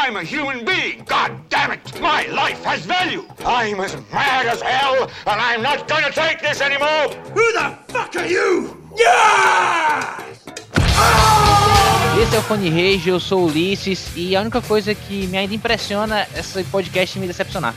I'm a human being. God damn it. My life has value. I'm as mad as hell, and I'm not gonna take this anymore. Who the fuck are you? Yeah! Esse é o Fone Rage, eu sou o Ulisses e a única coisa que me ainda impressiona é esse podcast me decepcionar.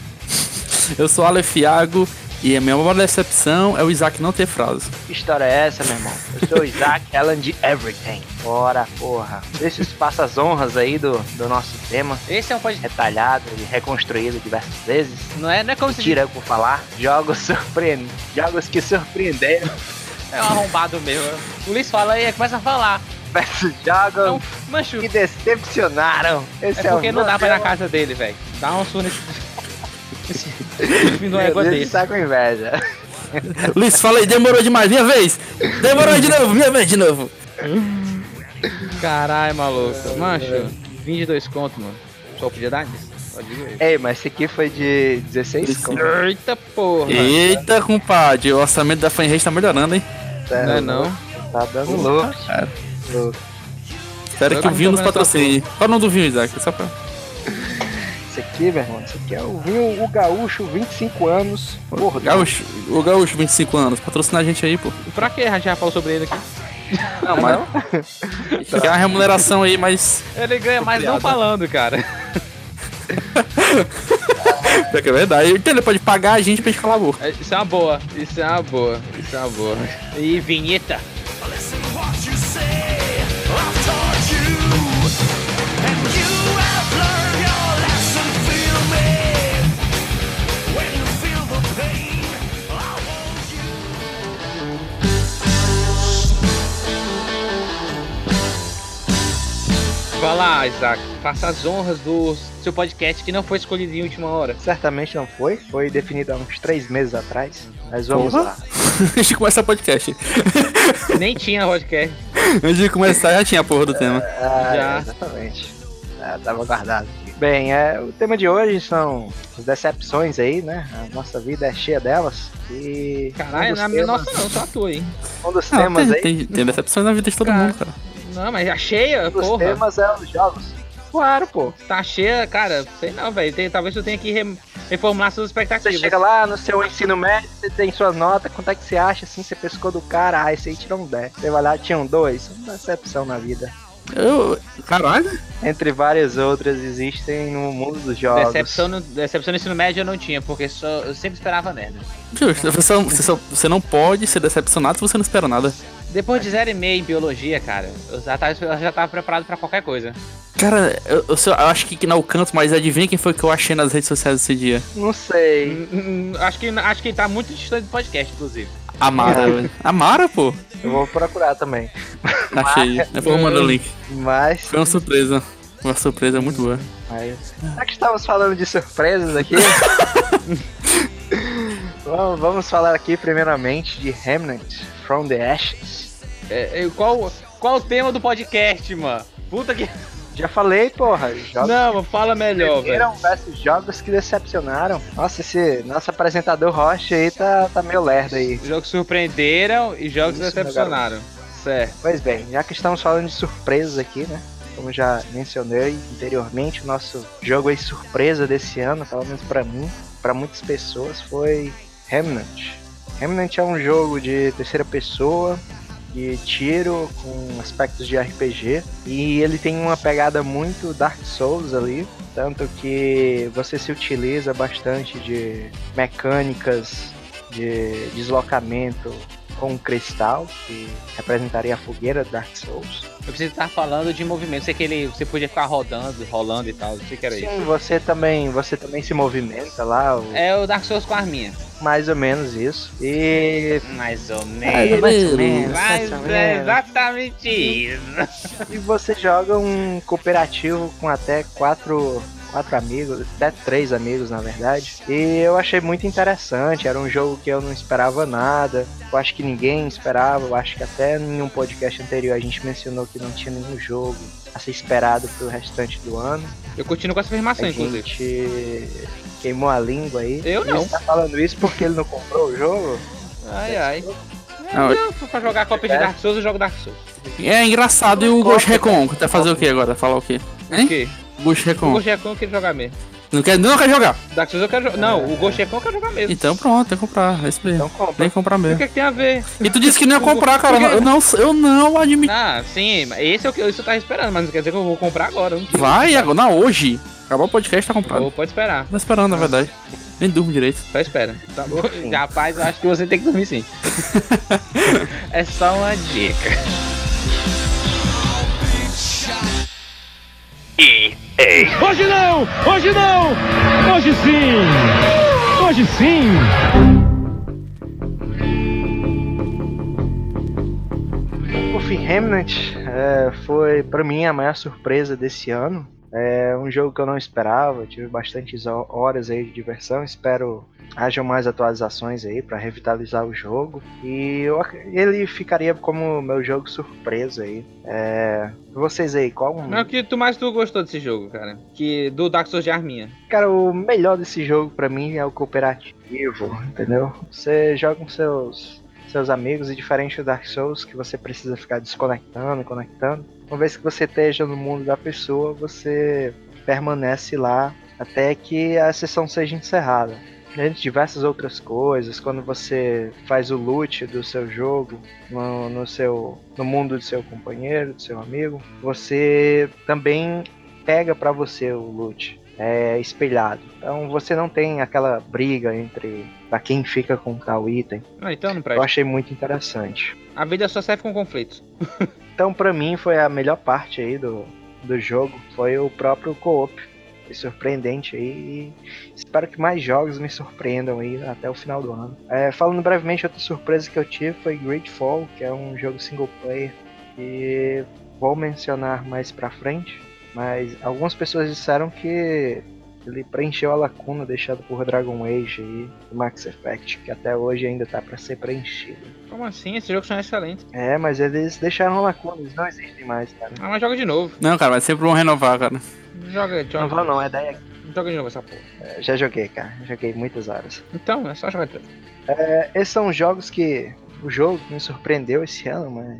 Eu sou Aleph Iago e a minha maior decepção é o Isaac não ter frase. Que história é essa, meu irmão? Eu sou o Isaac Allen de Everything. Bora, porra. Deixa os passas honras aí do, do nosso tema. Esse é um podcast retalhado e reconstruído diversas vezes. Não é, não é como se tira por falar. Jogos surpreendentes. Jogos que surpreenderam. É um arrombado mesmo. O Luiz fala aí, começa a falar. Versus jogos Então, que decepcionaram. Esse é é, porque o não dá pra ir na casa dele, velho. Dá um surto nesse... Nesse Meu Deus, desse. tá com inveja. Luiz, fala aí, demorou demais, minha vez! Demorou de novo, minha vez de novo! Caralho, maluco. Mancho, 22 conto, mano. Só podia dar isso? Só digo isso. Ei, mas esse aqui foi de 16 conto. Eita porra. Eita, compadre, o orçamento da Fanrage tá melhorando, hein? Tá, Não é não? Tá dando louco. cara. louco. Espero que o vinho nos patrocine. Qual é o nome do vinho, Isaac? Só pra... Esse aqui, meu irmão, esse aqui é o vinho, o gaúcho, 25 anos. Porra, Gaúcho, o Gaúcho, 25 anos, patrocina a gente aí, pô. Pra que a gente já falou sobre ele aqui? Não, mas. Quer uma remuneração aí, mas. Ele ganha mais não falando, cara. Pior que é verdade. Então ele pode pagar a gente pra gente calar a boca. É, Isso é uma boa, isso é uma boa, isso é uma boa. E vinheta. Vai lá, Isaac. Faça as honras do seu podcast que não foi escolhido em última hora. certamente não foi. Foi definido há uns 3 meses atrás. Mas vamos Porra. lá. Antes de começar o podcast. Nem tinha podcast. Antes de começar já tinha a porra do tema. Ah, Já. Exatamente. Ah, tava guardado. aqui. Bem, é, o tema de hoje são as decepções aí, né? A nossa vida é cheia delas. E. Caralho, um dos na minha temas- nossa não, só a tua aí. Um dos Não, temas tem, aí. tem, tem decepções na vida de todo Cara. mundo, cara. Não, mas já cheia, Um dos porra. temas é os jogos. Claro, pô. Tá cheia, cara, sei não, velho. Talvez tu tenha que re- reformular suas Você expectativas. chega lá no seu ensino médio, você tem suas notas, quanto é que você acha assim? Você pescou do cara, ah, esse aí tirou um 10. Você vai lá, tinha um 2. Uma decepção na vida. Eu. Caralho. Entre várias outras existem no mundo dos jogos. Decepção no, decepção no ensino médio eu não tinha, porque só, eu sempre esperava merda. Justo, você, você, só- você não pode ser decepcionado se você não espera nada. Depois de zero e meio em biologia, cara, eu já tava, eu já tava preparado pra qualquer coisa. Cara, eu, eu, eu acho que não canto, mas adivinha quem foi que eu achei nas redes sociais esse dia? Não sei. Hum, hum, acho, que, acho que tá muito distante do podcast, inclusive. A Mara, velho. A Mara, pô. Eu vou procurar também. Achei. Eu vou mandar o link. Mas. Foi uma surpresa. Uma surpresa muito boa. mas já que estamos falando de surpresas aqui. vamos, vamos falar aqui primeiramente de Remnant from the Ashes. É, é, qual, qual o tema do podcast, mano? Puta que. Já falei, porra. Jogos Não, fala melhor, velho. Eram versus jogos que decepcionaram. Nossa, esse nosso apresentador Rocha aí tá, tá meio lerdo aí. Jogos surpreenderam e jogos Isso, decepcionaram. Certo. Pois bem, já que estamos falando de surpresas aqui, né? Como já mencionei anteriormente, o nosso jogo aí surpresa desse ano, pelo menos pra mim, pra muitas pessoas, foi Remnant. Remnant é um jogo de terceira pessoa, de tiro, com aspectos de RPG, e ele tem uma pegada muito Dark Souls ali, tanto que você se utiliza bastante de mecânicas de deslocamento com um cristal, que representaria a fogueira do Dark Souls. Eu preciso estar falando de movimento. Sei que ele, você podia ficar rodando, rolando e tal. Não sei que era isso. Sim, você também, você também se movimenta lá, o- É o Dark Souls com a arminha. mais ou menos isso. E, Mais ou Mais ou menos. menos. menos, mais ou é menos. exatamente isso. e você joga um cooperativo com até quatro, quatro amigos, até três amigos na verdade. E eu achei muito interessante, era um jogo que eu não esperava nada. Eu acho que ninguém esperava, eu acho que até em um podcast anterior a gente mencionou que não tinha nenhum jogo a ser esperado pro restante do ano. Eu continuo com essa afirmação, A inclusive. gente queimou a língua aí. Eu não. Você tá falando isso porque ele não comprou o jogo? Ai, ai. Não, for pra jogar cópia de Dark Souls, eu jogo Dark Souls. É engraçado e o Ghost Recon. Tá fazer o que agora? Falar o quê? O Hein? quê? Ghost Recon. O Ghost Recon eu queria jogar mesmo. Não quer, não quer jogar. Dark Souls eu quero jogar. Não, o Ghost Recon eu quero jogar mesmo. Então pronto, tem que comprar. É isso mesmo. Então compra. Tem que comprar O mesmo. que, é que tem a ver? E tu disse que não ia comprar, cara. Por quê? Eu não, eu não admito. Ah, sim, mas esse é o que isso eu tava esperando, mas não quer dizer que eu vou comprar agora. Vai, agora, não, hoje. Acabou o podcast, tá comprado. Ou pode esperar. Tô esperando, na verdade. Nem durmo direito. Só espera. Tá bom? Rapaz, eu acho que você tem que dormir sim. é só uma dica. Hoje não! Hoje não! Hoje sim! Hoje sim! O fim Remnant é, foi pra mim a maior surpresa desse ano. É um jogo que eu não esperava, tive bastantes ho- horas aí de diversão. Espero hajam mais atualizações aí pra revitalizar o jogo. E eu ele ficaria como meu jogo surpresa aí. É, vocês aí, qual um... Mas o que tu mais tu gostou desse jogo, cara? Que do Dark Souls de Arminha. Cara, o melhor desse jogo pra mim é o cooperativo, entendeu? Você joga com seus seus amigos e diferente do Dark Souls que você precisa ficar desconectando, conectando. Uma vez que você esteja no mundo da pessoa, você permanece lá até que a sessão seja encerrada. Além de diversas outras coisas, quando você faz o loot do seu jogo no, no seu no mundo do seu companheiro, do seu amigo, você também pega pra você o loot é, espelhado. Então você não tem aquela briga entre pra quem fica com tal item. Ah, então não Eu achei muito interessante. A vida só serve com conflitos. Então pra mim foi a melhor parte aí do, do jogo, foi o próprio co-op. Foi surpreendente aí e espero que mais jogos me surpreendam aí até o final do ano. É, falando brevemente, outra surpresa que eu tive foi Greedfall, que é um jogo single player e vou mencionar mais pra frente, mas algumas pessoas disseram que ele preencheu a lacuna deixada por Dragon Age e Max Effect, que até hoje ainda tá pra ser preenchido. Como assim? Esses jogos são excelentes. É, mas eles deixaram a lacuna, eles não existem mais, cara. Ah, mas joga de novo. Não, cara, vai sempre bom renovar, cara. Joga, Não joga. vou não, é daí Joga de novo essa porra. Já joguei, cara. Joguei muitas horas. Então, é só jogar de novo. É, esses são jogos que. O jogo que me surpreendeu esse ano, mas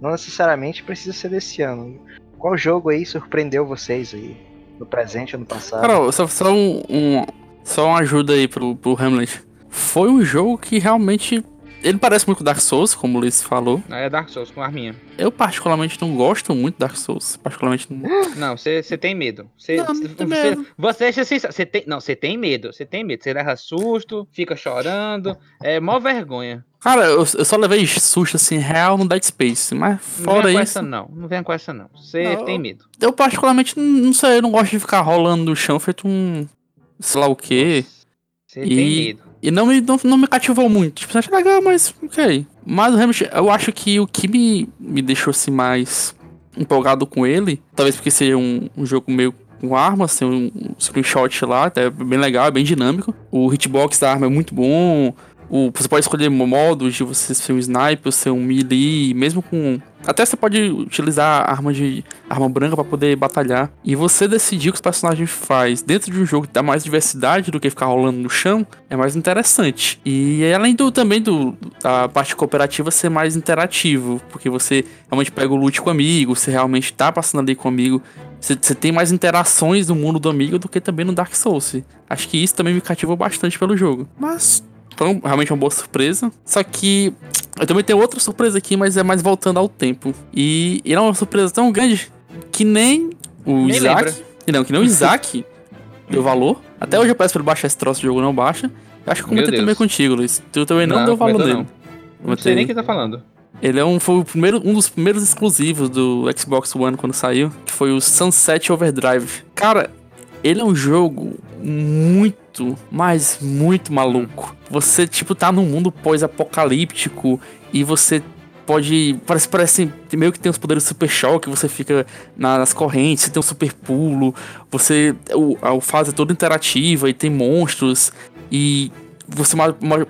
não necessariamente precisa ser desse ano. Qual jogo aí surpreendeu vocês aí? No presente ou no passado? Cara, só, só um, um- Só uma ajuda aí pro, pro Hamlet. Foi um jogo que realmente. Ele parece muito com Dark Souls, como o Luiz falou. É Dark Souls com Arminha. Eu, particularmente, não gosto muito de Dark Souls. Particularmente. Não... Não, você tem medo. Você, Não, não você, tem medo. você sincero. Você tem, não, você tem medo. Você tem medo. Você leva susto, fica chorando. É mó vergonha. Cara, eu, eu só levei susto assim, real no Dead Space. Mas Não fora venha com isso. essa, não. Não venha com essa, não. Você Não. tem medo. Eu, particularmente, não, não sei. Eu não gosto de ficar rolando no chão feito um. Sei lá o quê. Você E- tem medo. E não me, não, não me cativou muito. Tipo, achei legal, mas ok. Mas realmente, eu acho que o que me, me deixou assim mais empolgado com ele, talvez porque seja um, um jogo meio com armas, tem um, um screenshot lá, até bem legal, bem dinâmico. O hitbox da arma é muito bom. O, você pode escolher modos de você ser um sniper, ser um melee, mesmo com. Até você pode utilizar arma de arma branca pra poder batalhar. E você decidir o que os personagens faz dentro de um jogo que dá mais diversidade do que ficar rolando no chão é mais interessante. E além do também do da parte cooperativa ser mais interativo, porque você realmente pega o loot com amigo, você realmente tá passando ali com amigo. Você tem mais interações no mundo do amigo do que também no Dark Souls. Acho que isso também me cativou bastante pelo jogo. Mas um- realmente uma boa surpresa. Só que eu também tenho outra surpresa aqui, mas é mais voltando ao tempo. E, e é uma surpresa tão grande que nem o Nem Isaac. lembra. Não, que nem o Isaac deu valor. Até hoje eu peço pra ele baixar esse troço de jogo, não baixa. Eu acho que eu comentei também contigo, Luiz. Tu também não, Não, deu valor nele. não. Não sei nem o que tá falando. Ele é um, foi o primeiro, um dos primeiros exclusivos do Xbox One quando saiu, que foi o Sunset Overdrive. Cara, ele é um jogo muito, mas muito maluco. Você, tipo, tá num mundo pós-apocalíptico e você pode. Parece, parece meio que tem os poderes super choque, você fica na- nas correntes, você tem um super pulo, você. O, a fase é toda interativa e tem monstros. E você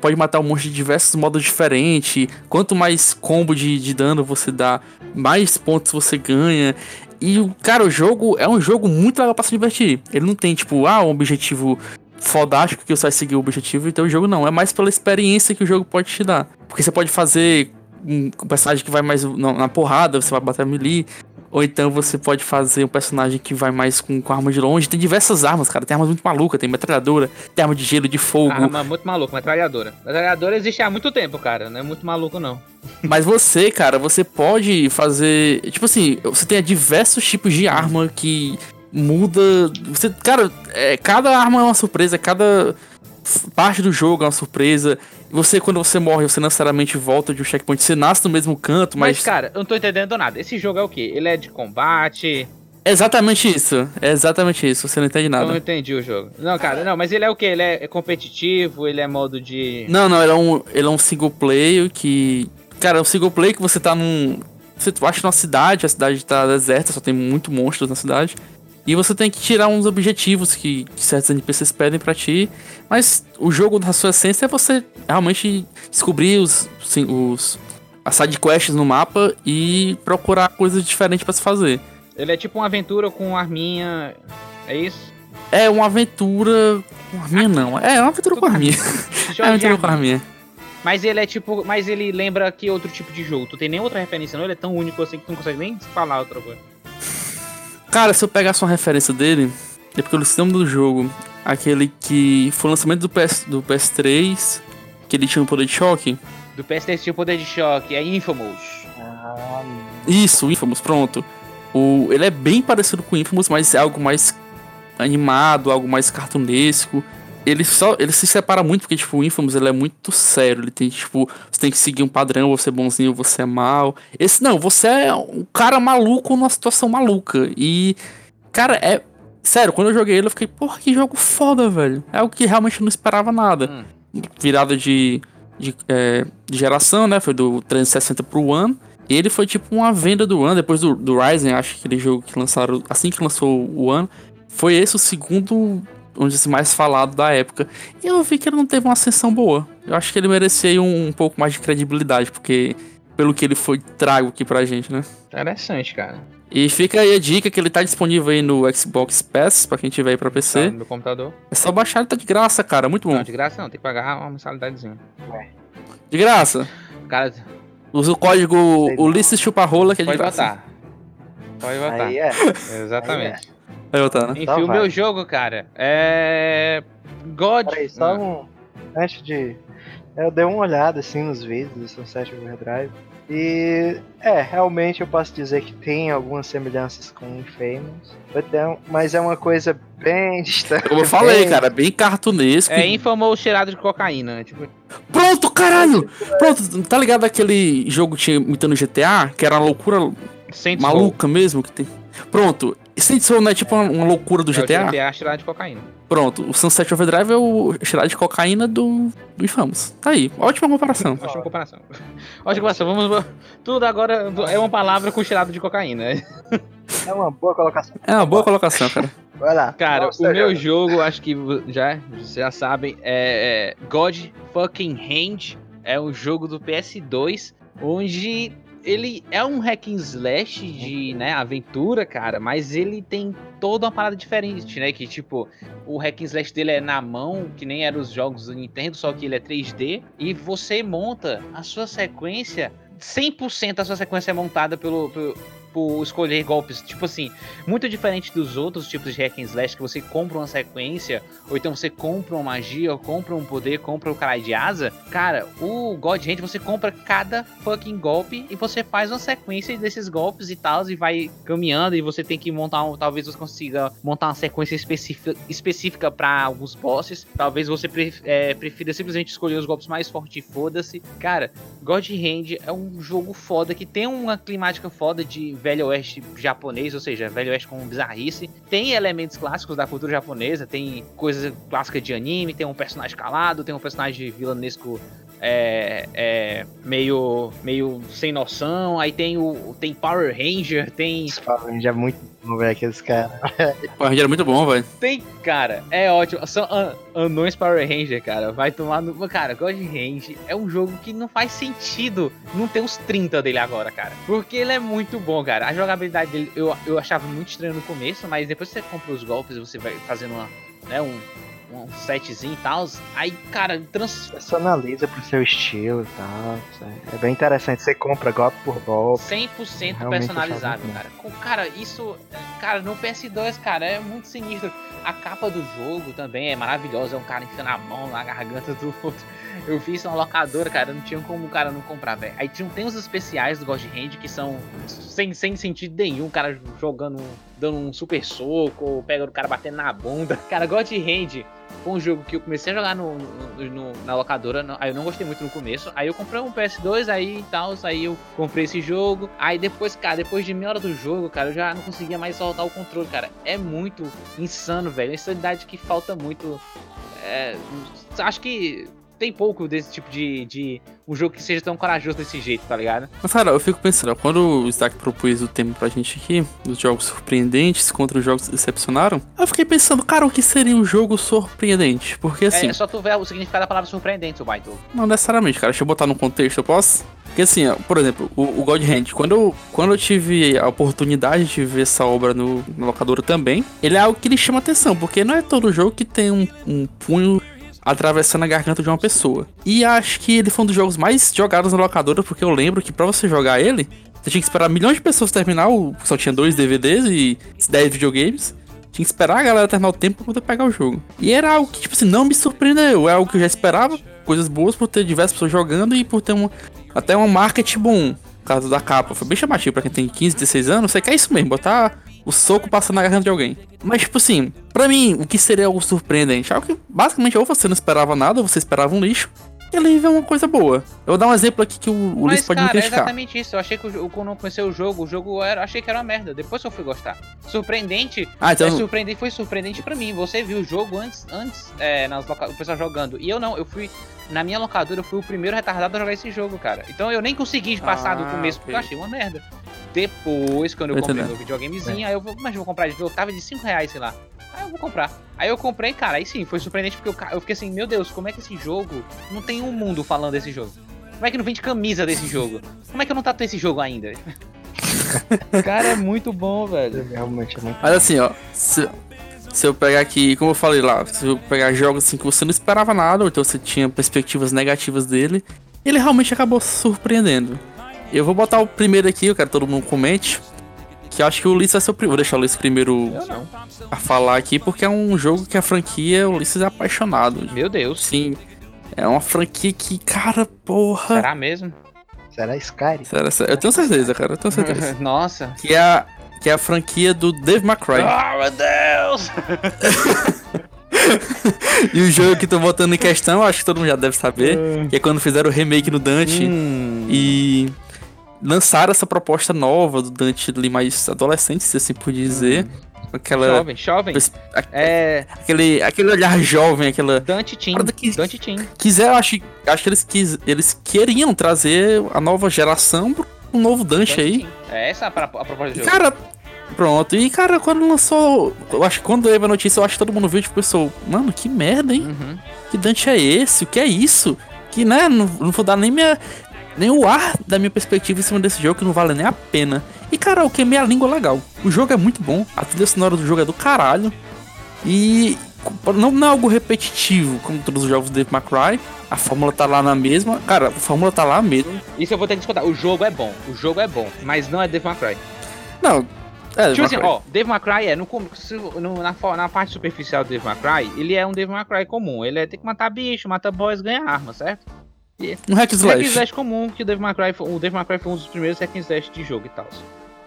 pode matar um monstro de diversos modos diferentes. Quanto mais combo de, de dano você dá, mais pontos você ganha. E, cara, o jogo é um jogo muito legal pra se divertir. Ele não tem, tipo, ah, um objetivo fodástico que você vai seguir o objetivo. Então o jogo não. É mais pela experiência que o jogo pode te dar. Porque você pode fazer um personagem que vai mais na, porrada, você vai bater melee. Ou então você pode fazer um personagem que vai mais com, com arma de longe. Tem diversas armas, cara. Tem armas muito malucas. Tem metralhadora, tem arma de gelo, de fogo. Arma muito maluca, metralhadora. Metralhadora existe há muito tempo, cara. Não é muito maluco, não. Mas você, cara, você pode fazer. Tipo assim, você tem diversos tipos de arma que muda. Você, cara, é, cada arma é uma surpresa, cada parte do jogo é uma surpresa. Você, quando você morre, você necessariamente volta de um checkpoint. Você nasce no mesmo canto, mas. Mas, cara, eu não tô entendendo nada. Esse jogo é o quê? Ele é de combate. É exatamente isso. É exatamente isso. Você não entende nada. Eu não entendi o jogo. Não, cara, não, mas ele é o quê? Ele é competitivo? Ele é modo de. Não, não, ele é um, ele é um single player que. Cara, é um single player que você tá num. Você acha numa cidade, a cidade tá deserta, só tem muito monstros na cidade. E você tem que tirar uns objetivos que, que certos NPCs pedem para ti. Mas o jogo, na sua essência, é você realmente descobrir os, sim, os as sidequests no mapa e procurar coisas diferentes para se fazer. Ele é tipo uma aventura com arminha. É isso? É uma aventura. Com arminha não. É, é uma aventura com arminha. é uma aventura com arminha. Mas ele é tipo. Mas ele lembra que outro tipo de jogo. Tu tem nem outra referência, não? Ele é tão único assim que tu não consegue nem falar outra coisa. Cara, se eu pegasse uma referência dele, é porque eu lembro do jogo. Aquele que foi o lançamento do, PS, do PS3, que ele tinha um poder de choque. Do PS3 tinha o poder de choque, é Infamous. Ah, Isso, Infamous, pronto. O, ele é bem parecido com Infamous, mas é algo mais animado, algo mais cartunesco. Ele só ele se separa muito porque tipo o Infamous ele é muito sério, ele tem tipo, você tem que seguir um padrão, você é bonzinho, você é mal. Esse não, você é um cara maluco numa situação maluca. E cara, é sério, quando eu joguei ele eu fiquei, porra, que jogo foda, velho. É algo que realmente não esperava nada. Hum. Virada de de, é, de, geração, né? Foi do 360 pro One. E ele foi tipo uma venda do One, depois do, do Ryzen, acho que aquele jogo que lançaram assim que lançou o One. Foi esse o segundo onde se mais falado da época. E eu vi que ele não teve uma ascensão boa. Eu acho que ele merecia um, um pouco mais de credibilidade, porque pelo que ele foi trago aqui pra gente, né? Interessante, cara. E fica aí a dica que ele tá disponível aí no Xbox Pass, pra quem tiver aí pra PC. Tá no meu computador. É só baixar, ele tá de graça, cara. Muito bom. Não, de graça não, tem que pagar uma mensalidadezinha. É. De graça? Cara. Usa o código Ulisses Chuparrola, que é de Pode graça. Botar. Pode botar. Aí é. Exatamente. Vai né? Enfim, então o meu jogo, cara, é. God. Peraí, só um. Antes de. Eu dei uma olhada assim nos vídeos do Sunset Overdrive. E é, realmente eu posso dizer que tem algumas semelhanças com Infamous, mas é uma coisa bem distante. Como eu falei, bem... cara, bem cartunesco. É Infamous cheirado de cocaína, tipo. Pronto, caralho! Pronto, tá ligado aquele jogo que tinha imitando GTA, que era uma loucura Saints maluca Row. mesmo que tem. Pronto, Saints Row não é tipo uma, uma loucura do é GTA? O GTA cheirado de cocaína. Pronto, o Sunset Overdrive é o cheirado de cocaína do, do Infamous. Tá aí, ótima comparação. ótima comparação. Ótima comparação, vamos... Tudo agora é uma palavra com cheirado de cocaína. É uma boa colocação. É uma boa colocação, cara. Vai lá. Cara, o meu jogo, acho que já, vocês já sabem, é, é God Fucking Hand. É um jogo do PS2, onde ele é um hack and slash de, né, aventura, cara, mas ele tem toda uma parada diferente, né? Que tipo, o hack and slash dele é na mão, que nem eram os jogos do Nintendo, só que ele é 3D, e você monta a sua sequência 100% a sua sequência é montada pelo, pelo, por escolher golpes, tipo assim, muito diferente dos outros tipos de hack and slash que você compra uma sequência, ou então você compra uma magia, ou compra um poder, compra o um caralho de asa. Cara, o God Hand você compra cada fucking golpe e você faz uma sequência desses golpes e tal, e vai caminhando, e você tem que montar um, talvez você consiga montar uma sequência específica, específica para alguns bosses. Talvez você é, prefira simplesmente escolher os golpes mais fortes e foda-se. Cara, God Hand é um jogo foda que tem uma climática foda de velho oeste japonês, ou seja, velho oeste com bizarrice. Tem elementos clássicos da cultura japonesa, tem coisas clássicas de anime, tem um personagem calado, tem um personagem vilanesco é, é, meio, meio sem noção. Aí tem o tem Power Ranger, tem. Power Ranger é muito bom, velho, aqueles caras. Power Ranger é muito bom, velho. Tem, cara, é ótimo. São an anões Power Ranger, cara. Vai tomar no. Cara, God Range é um jogo que não faz sentido não ter uns 30 dele agora, cara. Porque ele é muito bom, cara. A jogabilidade dele eu, eu achava muito estranho no começo, mas depois que você compra os golpes, você vai fazendo uma, né, um um setzinho e tal. Aí, cara, trans... personaliza pro seu estilo e tal. É bem interessante. Você compra golpe por golpe. 100% personalizável, cara. Cara, isso, cara, no PS2, cara, é muito sinistro. A capa do jogo também é maravilhosa. É um cara enfiando a mão na garganta do outro. Eu vi isso na locadora, cara. Não tinha como o cara não comprar, velho. Aí tinha, tem os especiais do God Hand que são sem, sem sentido nenhum. O cara jogando, dando um super soco, ou pega o cara batendo na bunda. Cara, God Hand foi um jogo que eu comecei a jogar no, no, no na locadora. No, aí eu não gostei muito no começo. Aí eu comprei um PS2, aí tal. Aí eu comprei esse jogo. Aí depois, cara, depois de meia hora do jogo, cara, eu já não conseguia mais soltar o controle, cara. É muito insano, velho. Insanidade que falta muito. É, acho que tem pouco desse tipo de, de um jogo que seja tão corajoso desse jeito, tá ligado? Mas, cara, eu fico pensando, quando o Isaac propôs o tema pra gente aqui, os jogos surpreendentes contra os jogos que decepcionaram, eu fiquei pensando, cara, o que seria um jogo surpreendente? Porque assim. É, é só tu ver o significado da palavra surpreendente, o Baito. Não necessariamente, cara. Deixa eu botar no contexto, eu posso? Porque assim, ó, por exemplo, o, o God Hand, quando eu, quando eu tive a oportunidade de ver essa obra no, no locadora também, ele é algo que ele chama atenção, porque não é todo jogo que tem um, um punho atravessando a garganta de uma pessoa. E acho que ele foi um dos jogos mais jogados na locadora, porque eu lembro que para você jogar ele, você tinha que esperar milhões de pessoas terminar, só tinha dois DVDs e 10 videogames. Tinha que esperar a galera terminar o tempo pra poder pegar o jogo. E era algo que, tipo assim, não me surpreendeu. É algo que eu já esperava, coisas boas por ter diversas pessoas jogando e por ter um, até um marketing bom. Caso da capa. Foi bem chamativo pra quem tem 15, 16 anos. Você quer isso mesmo, botar o soco passando na garganta de alguém. Mas, tipo assim, pra mim, o que seria algo surpreendente? Algo que basicamente ou você não esperava nada, ou você esperava um lixo, e ali vem uma coisa boa. Eu vou dar um exemplo aqui que o Ulisses pode cara, me criticar. É exatamente isso. Eu achei que o, quando eu comecei o jogo, o jogo era, achei que era uma merda. Depois eu fui gostar. Surpreendente. Ah, então... é surpreendente, foi surpreendente para mim. Você viu o jogo antes, antes é, nas loca... o pessoal jogando. E eu não, eu fui. Na minha locadora, eu fui o primeiro retardado a jogar esse jogo, cara. Então eu nem consegui passar ah, do começo, okay. porque eu achei uma merda. Depois, quando eu, eu comprei meu videogamezinho, é. aí eu vou, mas eu vou comprar de novo, tava de 5 reais, sei lá. Aí eu vou comprar. Aí eu comprei, cara, aí sim, foi surpreendente porque eu, eu fiquei assim, meu Deus, como é que esse jogo não tem um mundo falando desse jogo? Como é que não vende camisa desse jogo? Como é que eu não tatuei esse jogo ainda? cara, é muito bom, velho. Realmente é muito Mas assim, ó, se, se eu pegar aqui, como eu falei lá, se eu pegar jogos assim que você não esperava nada, ou então você tinha perspectivas negativas dele, ele realmente acabou surpreendendo. Eu vou botar o primeiro aqui, eu quero que todo mundo comente. Que eu acho que o Ulisses vai ser o primeiro. Vou deixar o Ulisses primeiro a falar aqui, porque é um jogo que a franquia, o Ulisses é apaixonado. Meu Deus. Sim. É uma franquia que, cara, porra. Será mesmo? Será Skyrim? Será, eu tenho certeza, cara. Eu tenho certeza. Nossa. Que é, a, que é a franquia do Dave McCray. Oh, meu Deus! e o jogo que tô botando em questão, acho que todo mundo já deve saber, hum. que é quando fizeram o remake no Dante. Hum. E lançaram essa proposta nova do Dante ali mais adolescente, se assim por dizer. Hum. Aquela. Jovem, jovem. A, é... aquele, aquele olhar jovem, aquela. Dante Team. Que, Dante Team. Quiser, acho, acho que eles, quis, eles queriam trazer a nova geração pro um novo Dante, Dante aí. Team. É essa a, a proposta do jogo. Cara, Pronto, e cara, quando lançou. Eu acho que quando eu a notícia, eu acho que todo mundo viu, tipo, pensou, mano, que merda, hein? Uhum. Que Dante é esse? O que é isso? Que, né, não, não vou dar nem minha. Nem o ar da minha perspectiva em cima desse jogo, que não vale nem a pena. E, cara, eu queimei a língua legal. O jogo é muito bom, a trilha sonora do jogo é do caralho. E não, não é algo repetitivo, como todos os jogos do Dave McCry. A fórmula tá lá na mesma. Cara, a fórmula tá lá mesmo. Isso eu vou ter que discutir. O jogo é bom, o jogo é bom, mas não é Dave McCry. Não, é, tipo assim, ó, Dave McCray é, no, no, na, na parte superficial do Dave McCray, ele é um Dave McCray comum. Ele é ter que matar bicho, matar boys, ganhar arma, certo? Um hack slash. Hack slash comum, que o Dave McCray, o Dave McCray foi um dos primeiros hack slash de jogo e tal.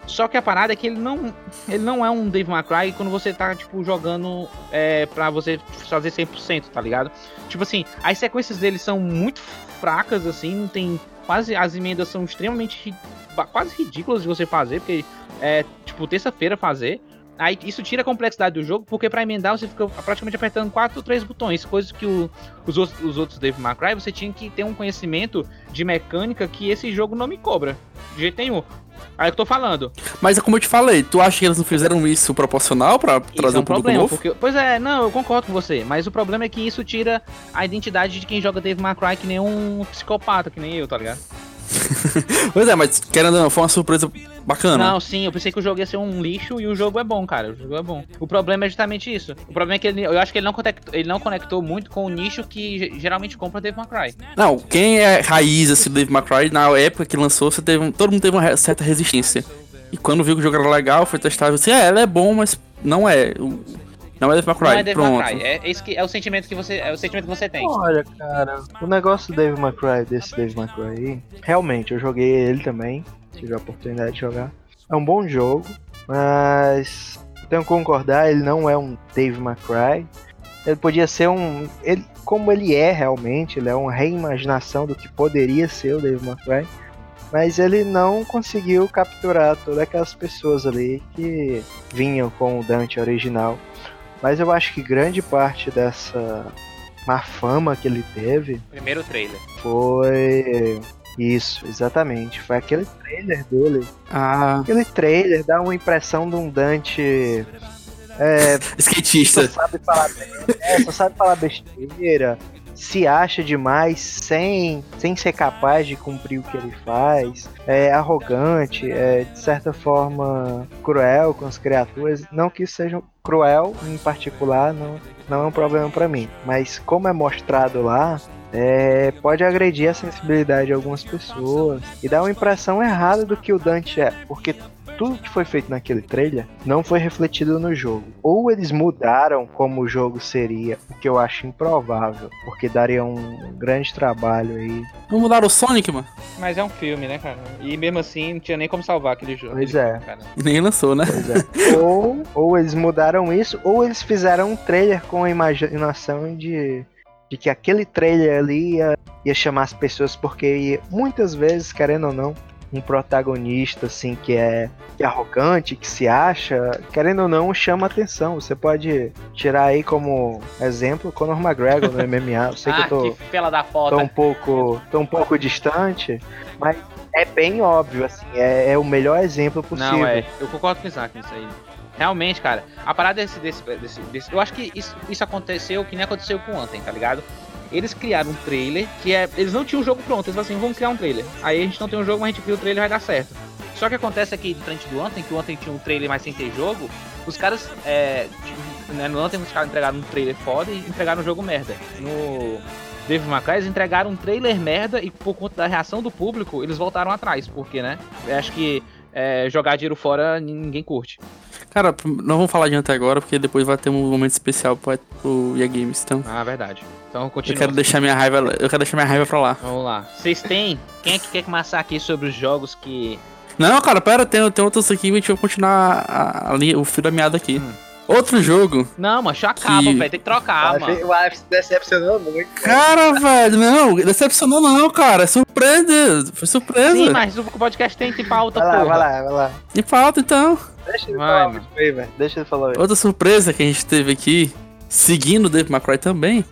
Só que a parada é que ele não, ele não é um Dave McCray quando você tá, tipo, jogando é, pra você fazer 100%, tá ligado? Tipo assim, as sequências dele são muito fracas, assim, não tem... Quase, as emendas são extremamente, quase ridículas de você fazer, porque é, tipo, terça-feira fazer. Aí isso tira a complexidade do jogo, porque para emendar você fica praticamente apertando quatro ou três botões, coisas que o, os, outros, os outros Devil May Cry você tinha que ter um conhecimento de mecânica que esse jogo não me cobra. De jeito nenhum. Aí eu tô falando. Mas como eu te falei, tu acha que eles não fizeram isso proporcional para trazer é um, um problema, novo? Porque, pois é, não, eu concordo com você, mas o problema é que isso tira a identidade de quem joga Devil May Cry que nem um psicopata, que nem eu, tá ligado? pois é, mas querendo ou não, foi uma surpresa bacana. Não, sim, eu pensei que o jogo ia ser um lixo e o jogo é bom, cara. O jogo é bom. O problema é justamente isso. O problema é que ele, eu acho que ele não, conectou, ele não conectou muito com o nicho que geralmente compra Dave McCry. Não, quem é raiz assim do Dave McCry, na época que lançou, você teve, todo mundo teve uma certa resistência. E quando viu que o jogo era legal, foi testar, você, é, ela é bom, mas não é. Não é Dave McCry, Não é Dave pronto. McCry. É, esse que, é o sentimento que você, é o sentimento que você tem. Olha, cara, o negócio do Dave McCray, desse Dave McCray aí, realmente, eu joguei ele também, tive a oportunidade de jogar. É um bom jogo, mas tenho que concordar, ele não é um Dave McCray. Ele podia ser um. Ele, como ele é realmente, ele é uma reimaginação do que poderia ser o Dave McCray. Mas ele não conseguiu capturar todas aquelas pessoas ali que vinham com o Dante original. Mas eu acho que grande parte dessa má fama que ele teve Primeiro trailer. foi. Isso, exatamente. Foi aquele trailer dele. Ah, Aquele trailer dá uma impressão de um Dante. É, skatista. só sabe falar, é, só sabe falar besteira, se acha demais sem, sem ser capaz de cumprir o que ele faz, é arrogante, é de certa forma cruel com as criaturas. Não que isso seja cruel em particular, não, não é um problema pra mim, mas como é mostrado lá. é, pode agredir a sensibilidade de algumas pessoas e dar uma impressão errada do que o Dante é, porque tudo que foi feito naquele trailer não foi refletido no jogo. Ou eles mudaram como o jogo seria, o que eu acho improvável, porque daria um grande trabalho aí. Não mudaram o Sonic, mano. Mas é um filme, né, cara? E mesmo assim, não tinha nem como salvar aquele jogo. Pois é. Cara. E nem lançou, né? Pois é. ou, ou eles mudaram isso, ou eles fizeram um trailer com a imaginação de, de que aquele trailer ali ia, ia chamar as pessoas, porque ia- muitas vezes, querendo ou não, um protagonista assim que é, que é arrogante, que se acha, querendo ou não, chama atenção. Você pode tirar aí como exemplo Conor McGregor no MMA. Eu sei que ah, eu tô, que fela da tô foto. um pouco, tô um pouco distante, mas é bem óbvio, assim, é, é o melhor exemplo possível. Não, é. Eu concordo com o Isaac nisso aí. Realmente, cara, a parada desse, desse, desse, desse- Eu acho que isso, isso aconteceu que nem aconteceu com o Anthem, tá ligado? Eles criaram um trailer que é. Eles não tinham o jogo pronto, eles falaram assim, vamos criar um trailer. Aí a gente não tem um jogo, mas a gente cria o trailer e vai dar certo. Só que acontece aqui diferente do Anthem, que o Anthem tinha um trailer, mas sem ter jogo, os caras. É, tipo, né, no Anthem os caras entregaram um trailer foda e entregaram um jogo merda. No. Dave McCray, eles entregaram um trailer merda e por conta da reação do público, eles voltaram atrás, porque, né? Acho que é, jogar dinheiro fora ninguém curte. Cara, não vamos falar de até agora, porque depois vai ter um momento especial pro, pro EA Games. Então, Ah, verdade. Então eu continua. quero deixar minha raiva. Eu quero deixar minha raiva pra lá. Vamos lá. Vocês têm? Quem é que quer começar aqui sobre os jogos que. Não, cara, pera, tem, tem outros aqui, a gente vai continuar a, a linha- o fio da meada aqui. Hum. Outro jogo. Não, mano, já acaba, Que- velho. Tem que trocar, o mano. O AF decepcionou muito. Cara, velho, não, decepcionou não, cara. É surpresa. Foi surpresa. Sim, mas o podcast tem, tem pauta, Vai lá, vai lá, vai lá. E falta então. Deixa ele Vai, falar velho. Deixa ele falar aí. Outra surpresa que a gente teve aqui, seguindo o Dave McCray também,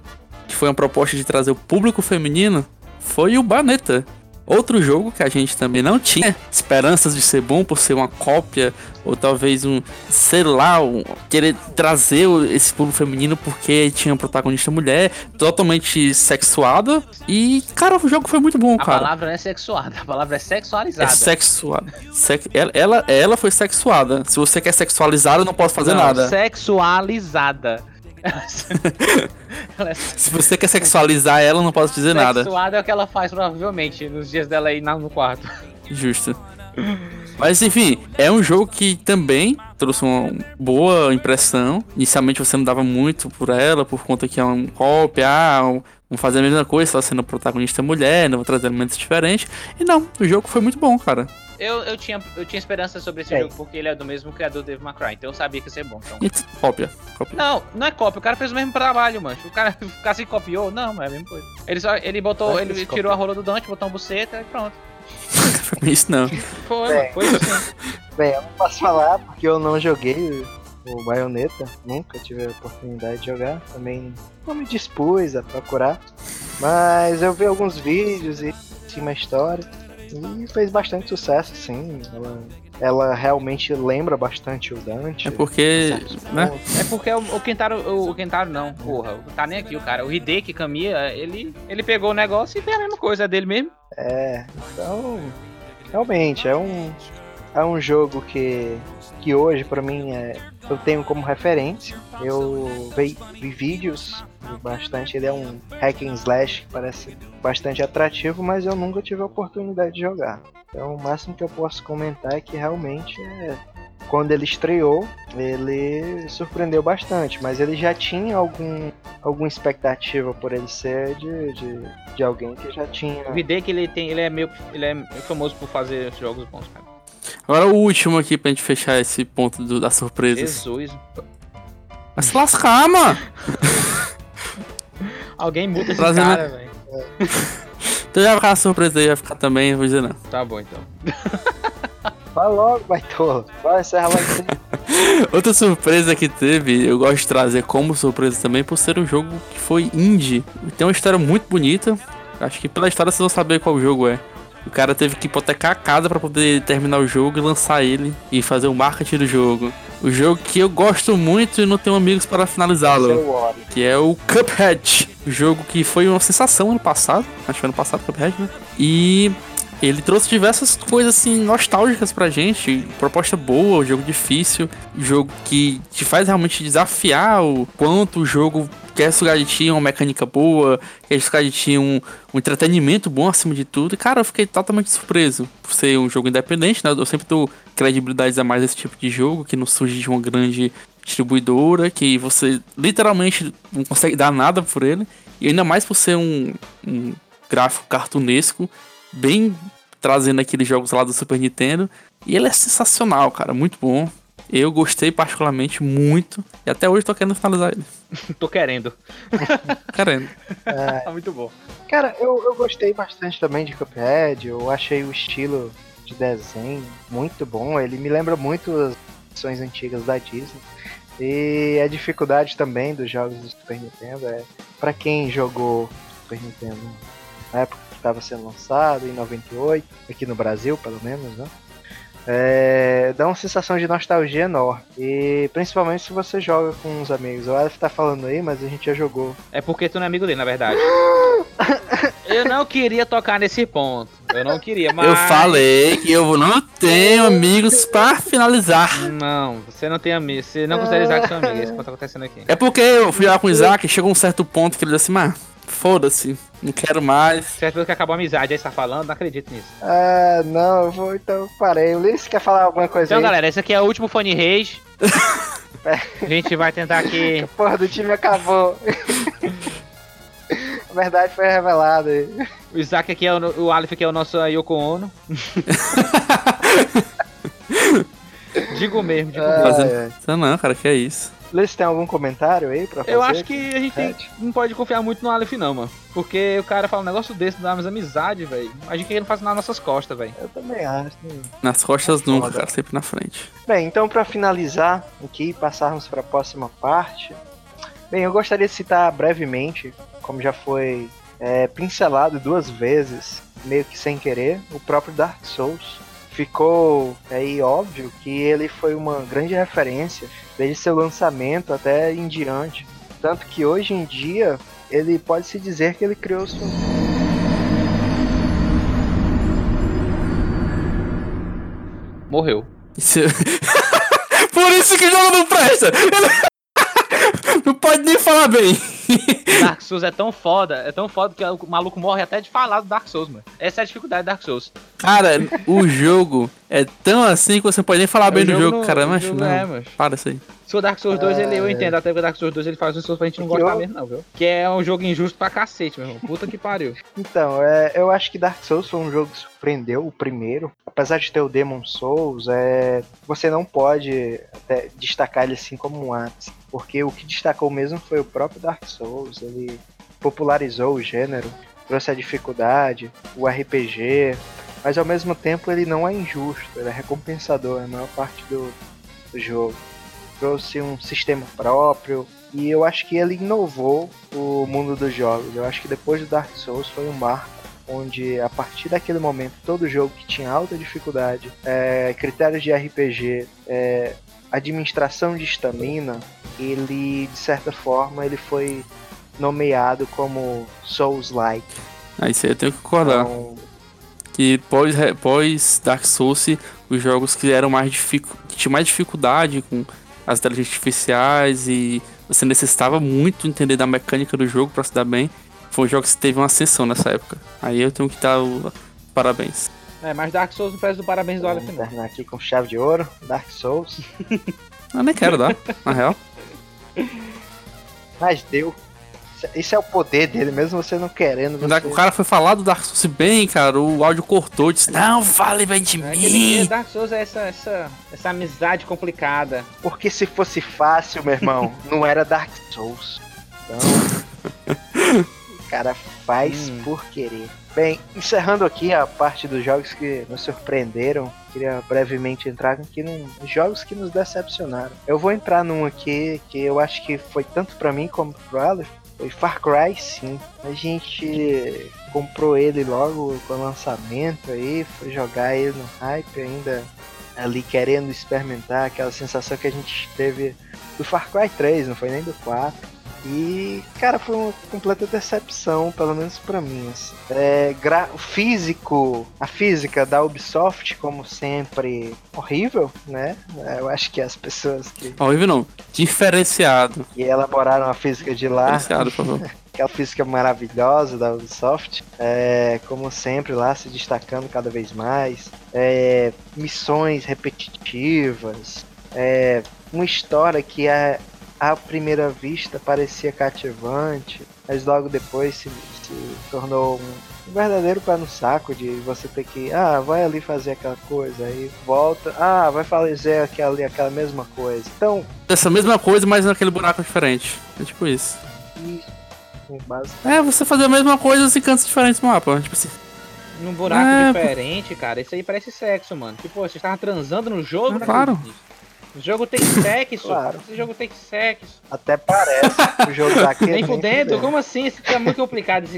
que foi uma proposta de trazer o público feminino, foi o Baneta. Outro jogo que a gente também não tinha esperanças de ser bom por ser uma cópia, ou talvez um, sei lá, um, querer trazer esse público feminino porque tinha um protagonista mulher, totalmente sexuada. E, cara, o jogo foi muito bom, A cara. palavra não é sexuada, a palavra é É sexualizada. sexuada. Sex- ela, ela, ela foi sexuada. Se você quer sexualizar, eu não posso fazer Não, nada. Sexualizada. é Se você quer sexualizar ela, não posso dizer nada. sexuada é o que ela faz, provavelmente, nos dias dela aí no quarto. Justo. Mas enfim, é um jogo que também trouxe uma boa impressão. Inicialmente você não dava muito por ela, por conta que é um cópia, ah, vamos fazer a mesma coisa, só sendo protagonista mulher, não vou trazer elementos diferentes. E não, o jogo foi muito bom, cara. Eu, eu, tinha, eu tinha esperança sobre esse É. jogo porque ele é do mesmo criador do Dave McCray, então eu sabia que ia ser bom. Então. Cópia, cópia. Não, não é cópia, o cara fez o mesmo trabalho, mano. O cara, o cara se copiou, não, mas é a mesma coisa. Ele só, ele botou, ele tirou copia. a rola do Dante, botou um buceta e pronto. Foi bem isso não. Foi, mano, foi isso sim. Bem, eu não posso falar porque eu não joguei o, o Bayonetta, nunca tive a oportunidade de jogar, também não me dispus a procurar, mas eu vi alguns vídeos e tinha uma história e fez bastante sucesso, sim. Ela, ela realmente lembra bastante o Dante. É porque, né? É porque o, o Kentaro, o, o Kentaro não, porra, tá nem aqui o cara. O Hideki Kamiya, ele, ele pegou o negócio e fez a mesma coisa, é dele mesmo. É, então, realmente, é um, é um jogo que, que hoje, para mim, é, eu tenho como referência. Eu vi, vi vídeos bastante, ele é um hack and slash que parece bastante atrativo, mas eu nunca tive a oportunidade de jogar. Então, o máximo que eu posso comentar é que realmente é quando ele estreou, ele surpreendeu bastante, mas ele já tinha algum, alguma expectativa por ele ser de, de, de alguém que já tinha. Vi que ele tem. Ele é meio. Ele é famoso por fazer jogos bons, cara. Agora o último aqui pra gente fechar esse ponto do, da surpresa. Jesus. Vai se lascar, mano! Alguém muda esse Trazendo... cara, velho. Então já vai ficar surpresa aí, vai ficar também, não vou dizer não. Tá bom então. Vai logo, baitola. Vai, encerra lá Outra surpresa que teve, eu gosto de trazer como surpresa também, por ser um jogo que foi indie. Tem uma história muito bonita. Acho que pela história vocês vão saber qual jogo é. O cara teve que hipotecar a casa para poder terminar o jogo e lançar ele e fazer o marketing do jogo. O jogo que eu gosto muito e não tenho amigos para finalizá-lo. Que é o Cuphead. O jogo que foi uma sensação ano passado. Acho que foi ano passado, Cuphead, né? E ele trouxe diversas coisas assim nostálgicas pra gente, proposta boa, jogo difícil, jogo que te faz realmente desafiar o quanto o jogo quer sugar de ti uma mecânica boa, quer sugar de ti um, um entretenimento bom acima de tudo. E cara, eu fiquei totalmente surpreso por ser um jogo independente, né? Eu sempre dou credibilidade a mais esse tipo de jogo, que não surge de uma grande distribuidora, que você literalmente não consegue dar nada por ele. E ainda mais por ser um, um gráfico cartunesco bem trazendo aqueles jogos lá do Super Nintendo. E ele é sensacional, cara, muito bom. Eu gostei particularmente muito. E até hoje tô querendo finalizar ele. tô querendo. querendo. É, muito bom. Cara, eu, eu gostei bastante também de Cuphead. Eu achei o estilo de desenho muito bom. Ele me lembra muito as versões antigas da Disney. E a dificuldade também dos jogos do Super Nintendo é para quem jogou Super Nintendo na época estava sendo lançado em 98, aqui no Brasil, pelo menos, né? É, dá uma sensação de nostalgia enorme. E principalmente se você joga com uns amigos. O Aleph tá falando aí, mas a gente já jogou. É porque tu não é amigo dele, na verdade. eu não queria tocar nesse ponto. Eu não queria, mas. Eu falei que eu não tenho amigos pra finalizar. Não, você não tem amigos. Você não considera Isaac seu amigo. É isso que tá acontecendo aqui. É porque eu fui lá com o Isaac e chegou um certo ponto que ele disse assim, mas foda-se, não quero mais. Certo que acabou a amizade, aí você tá falando, não acredito nisso. Ah, não, eu vou, então parei. O Ulisses quer falar alguma coisa Então, aí? galera, esse aqui é o último Fone Reis. a gente vai tentar aqui. A porra do time acabou. a verdade foi revelada aí. O Isaac aqui é o, o Aleph aqui é o nosso Yoko Ono. digo mesmo, digo ah, mesmo. É. Não, cara, que é isso. Lê se tem algum comentário aí pra fazer. Eu acho que a gente tem, não pode confiar muito no Aleph, não, mano. Porque o cara fala um negócio desse, dá mais amizade, velho. A gente que ele faz nas nossas costas, velho. Eu também acho. Né? Nas costas nunca, cara, sempre na frente. Bem, então pra finalizar aqui e passarmos pra próxima parte. Bem, eu gostaria de citar brevemente, como já foi é, pincelado duas vezes, meio que sem querer, o próprio Dark Souls ficou aí óbvio que ele foi uma grande referência desde seu lançamento até em diante. Tanto que hoje em dia ele pode se dizer que ele criou sua. Morreu. Isso... Por isso que o jogo não presta! não pode nem falar bem. Dark Souls é tão foda, é tão foda que o maluco morre até de falar do Dark Souls, mano. Essa é a dificuldade do Dark Souls. Cara, o jogo é tão assim que você não pode nem falar bem do jogo, cara. Mas não, é, mas... para isso aí. Se o Dark Souls 2, ele, eu entendo, até que o Dark Souls 2 ele faz um Souls pra gente não gostar mesmo, não, viu? Que é um jogo injusto pra cacete, meu irmão. Puta que pariu. Então, é, eu acho que Dark Souls foi um jogo que surpreendeu o primeiro. Apesar de ter o Demon Souls, é, você não pode destacar ele assim como um ápice. Porque o que destacou mesmo foi o próprio Dark Souls. Ele popularizou o gênero, trouxe a dificuldade, o RPG, mas ao mesmo tempo ele não é injusto, ele é recompensador na maior parte do, do jogo. Trouxe um sistema próprio e eu acho que ele inovou o mundo dos jogos. Eu acho que depois do Dark Souls foi um marco onde a partir daquele momento todo jogo que tinha alta dificuldade, é, critérios de RPG, é, administração de estamina, ele de certa forma ele foi nomeado como Souls-like. Ah, aí eu tenho que concordar. Então, que pós, pós Dark Souls, os jogos que eram mais que tinham mais dificuldade com as inteligências artificiais e você necessitava muito entender da mecânica do jogo para se dar bem. Foi um jogo que teve uma ascensão nessa época. Aí eu tenho que dar o parabéns. É, mas Dark Souls não parece do parabéns do Aleph, terminar aqui com chave de ouro, Dark Souls. eu nem quero dar, na real. Mas deu. Isso é o poder dele, mesmo você não querendo. Você... O cara foi falar do Dark Souls bem, cara. O áudio cortou, disse: Não, fale bem de é, mim. Dark Souls é essa, essa, essa amizade complicada. Porque se fosse fácil, meu irmão, não era Dark Souls. Então. o cara faz hum. por querer. Bem, encerrando aqui a parte dos jogos que nos surpreenderam, queria brevemente entrar aqui nos jogos que nos decepcionaram. Eu vou entrar num aqui que eu acho que foi tanto para mim como pro Aleph, foi Far Cry 5. A gente comprou ele logo com o lançamento aí, foi jogar ele no hype ainda ali querendo experimentar aquela sensação que a gente teve do Far Cry 3, não foi nem do 4. E, cara, foi uma completa decepção, pelo menos para mim. Assim. É, o físico, a física da Ubisoft, como sempre, horrível, né? Eu acho que as pessoas que. Horrível não, diferenciado. E elaboraram a física de lá. Diferenciado, por favor. aquela física maravilhosa da Ubisoft, é, como sempre lá se destacando cada vez mais, é, missões repetitivas, é, uma história que é à primeira vista parecia cativante, mas logo depois se, se tornou um, verdadeiro pé no saco de você ter que, ah, vai ali fazer aquela coisa, aí volta, ah, vai fazer aquela, aquela mesma coisa. Então. Essa mesma coisa, mas naquele buraco diferente. É tipo isso. Isso. É, você fazer a mesma coisa em cantos diferentes no mapa. Tipo assim. Num buraco é, diferente, cara. Isso aí parece sexo, mano. Tipo, você tava transando no jogo? É, claro. O jogo tem sexo. Claro. Esse jogo tem sexo. Até parece o jogo daqui. nem fudendo? Como assim? Isso é muito complicado.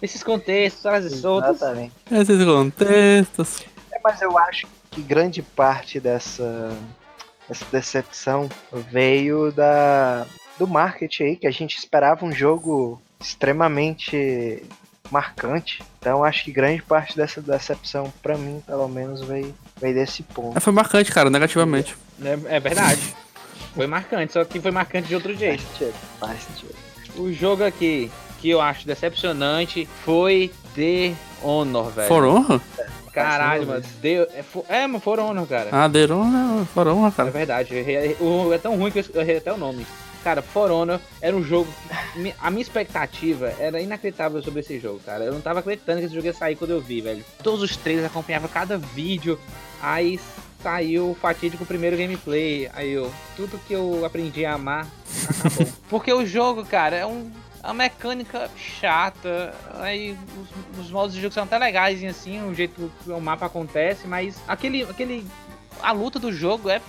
esses contextos, frases soltas. Exatamente. Esses contextos. É, mas eu acho que grande parte dessa, dessa decepção veio da, do marketing aí, que a gente esperava um jogo extremamente marcante. Então acho que grande parte dessa decepção, para mim, pelo menos, veio, veio desse ponto. É, foi marcante, cara, negativamente. É, é, verdade. Foi marcante, só que foi marcante de outro jeito. Faz sentido. O jogo aqui que eu acho decepcionante foi The Honor, velho. For Honor? Caralho, mano. The, é, é, mas For Honor, cara. Ah, The Honor, For Honor, cara. É verdade. É, é, é tão ruim que eu errei até o nome. Cara, For Honor era um jogo. Que, a minha expectativa era inacreditável sobre esse jogo, cara. Eu não tava acreditando que esse jogo ia sair quando eu vi, velho. Todos os trailers acompanhavam cada vídeo. Aí saiu o fatídico primeiro gameplay. Aí eu. Tudo que eu aprendi a amar acabou. Porque o jogo, cara, é um. A mecânica chata, aí os, os modos de jogo são até legais assim, o jeito que o mapa acontece, mas aquele, aquele a luta do jogo é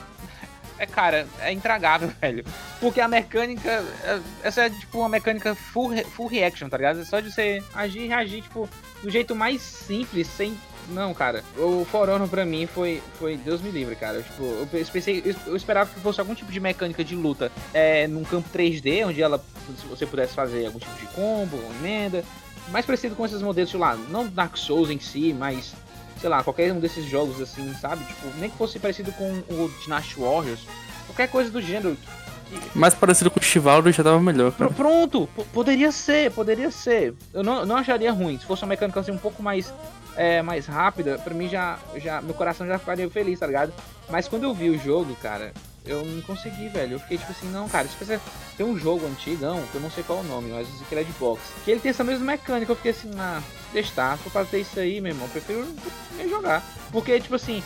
é, cara, é intragável, velho. Porque a mecânica. É, essa é tipo uma mecânica full, full reaction, tá ligado? É só de você agir e reagir, tipo, do jeito mais simples, sem. Não, cara. O For Honor pra mim foi. Foi. Deus me livre, cara. Tipo, eu pensei. Eu esperava que fosse algum tipo de mecânica de luta é, num campo 3D, onde ela. você pudesse fazer algum tipo de combo, emenda. Mais parecido com esses modelos, sei lá, não Dark Souls em si, mas sei lá, qualquer um desses jogos assim, sabe? Tipo, nem que fosse parecido com o Dynasty Warriors, qualquer coisa do gênero. Mais parecido com o Chivalry já tava melhor. Cara. Pronto, poderia ser, poderia ser. Eu não, não acharia ruim. Se fosse uma mecânica assim um pouco mais é, mais rápida, pra mim já, já. Meu coração já ficaria feliz, tá ligado? Mas quando eu vi o jogo, cara, eu não consegui, velho. Eu fiquei tipo assim, não, cara, se você tem um jogo antigão, que eu não sei qual é o nome, mas isso aqui é de box, que ele tem essa mesma mecânica, eu fiquei assim, ah, testar, se pra ter isso aí, meu irmão, eu prefiro nem jogar. Porque, tipo assim,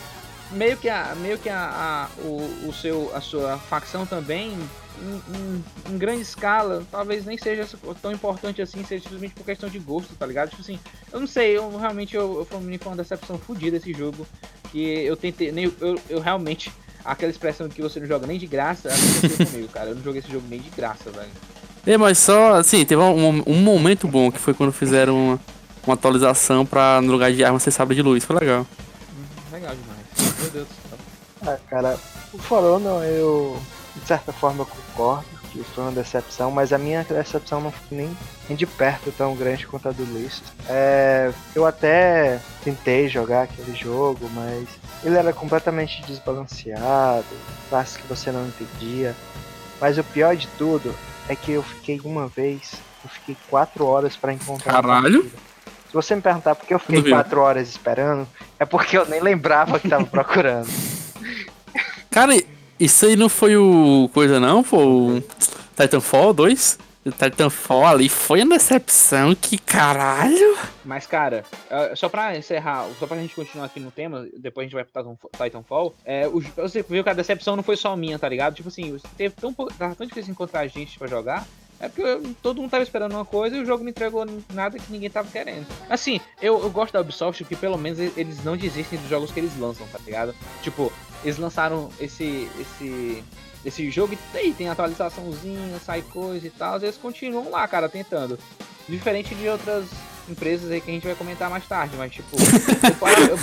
meio que a, meio que a, a o, o seu, a sua facção também, em, em, em, grande escala, talvez nem seja tão importante assim, seja simplesmente por questão de gosto, tá ligado? Tipo assim, eu não sei, eu realmente, eu, eu, foi uma decepção fodida esse jogo, que eu tentei, nem, eu, eu realmente aquela expressão de que você não joga nem de graça, comigo, cara. Eu não joguei esse jogo nem de graça, velho. É, mas só, assim, teve um, um momento bom que foi quando fizeram uma, uma atualização pra, no lugar de arma, você sabe de luz. Foi legal. Hum, legal demais. Meu Deus do céu. Ah, cara, o For Honor, eu, de certa forma, eu concordo que foi uma decepção, mas a minha decepção não foi nem, nem de perto tão grande quanto a do Luiz. É, eu até tentei jogar aquele jogo, mas ele era completamente desbalanceado, classes que você não entendia. Mas o pior de tudo é que eu fiquei uma vez, eu fiquei quatro horas para encontrar. Caralho! Se você me perguntar por que eu fiquei quatro horas esperando, é porque eu nem lembrava que tava procurando. Cara, isso aí não foi o. coisa não? Foi o Titanfall 2? O Titanfall ali foi uma decepção, que caralho! Mas, cara, só pra encerrar, só pra gente continuar aqui no tema, depois a gente vai pro Titanfall, é, o, você viu que a decepção não foi só minha, tá ligado? Tipo assim, teve tão, tava tão difícil encontrar gente pra jogar, é porque todo mundo tava esperando uma coisa e o jogo não entregou nada que ninguém tava querendo. Assim, eu, eu gosto da Ubisoft porque pelo menos eles não desistem dos jogos que eles lançam, tá ligado? Tipo, eles lançaram esse esse esse jogo e aí tem atualizaçãozinha, sai coisa e tal, eles continuam lá, cara, tentando. Diferente de outras empresas aí que a gente vai comentar mais tarde, mas tipo, eu, eu,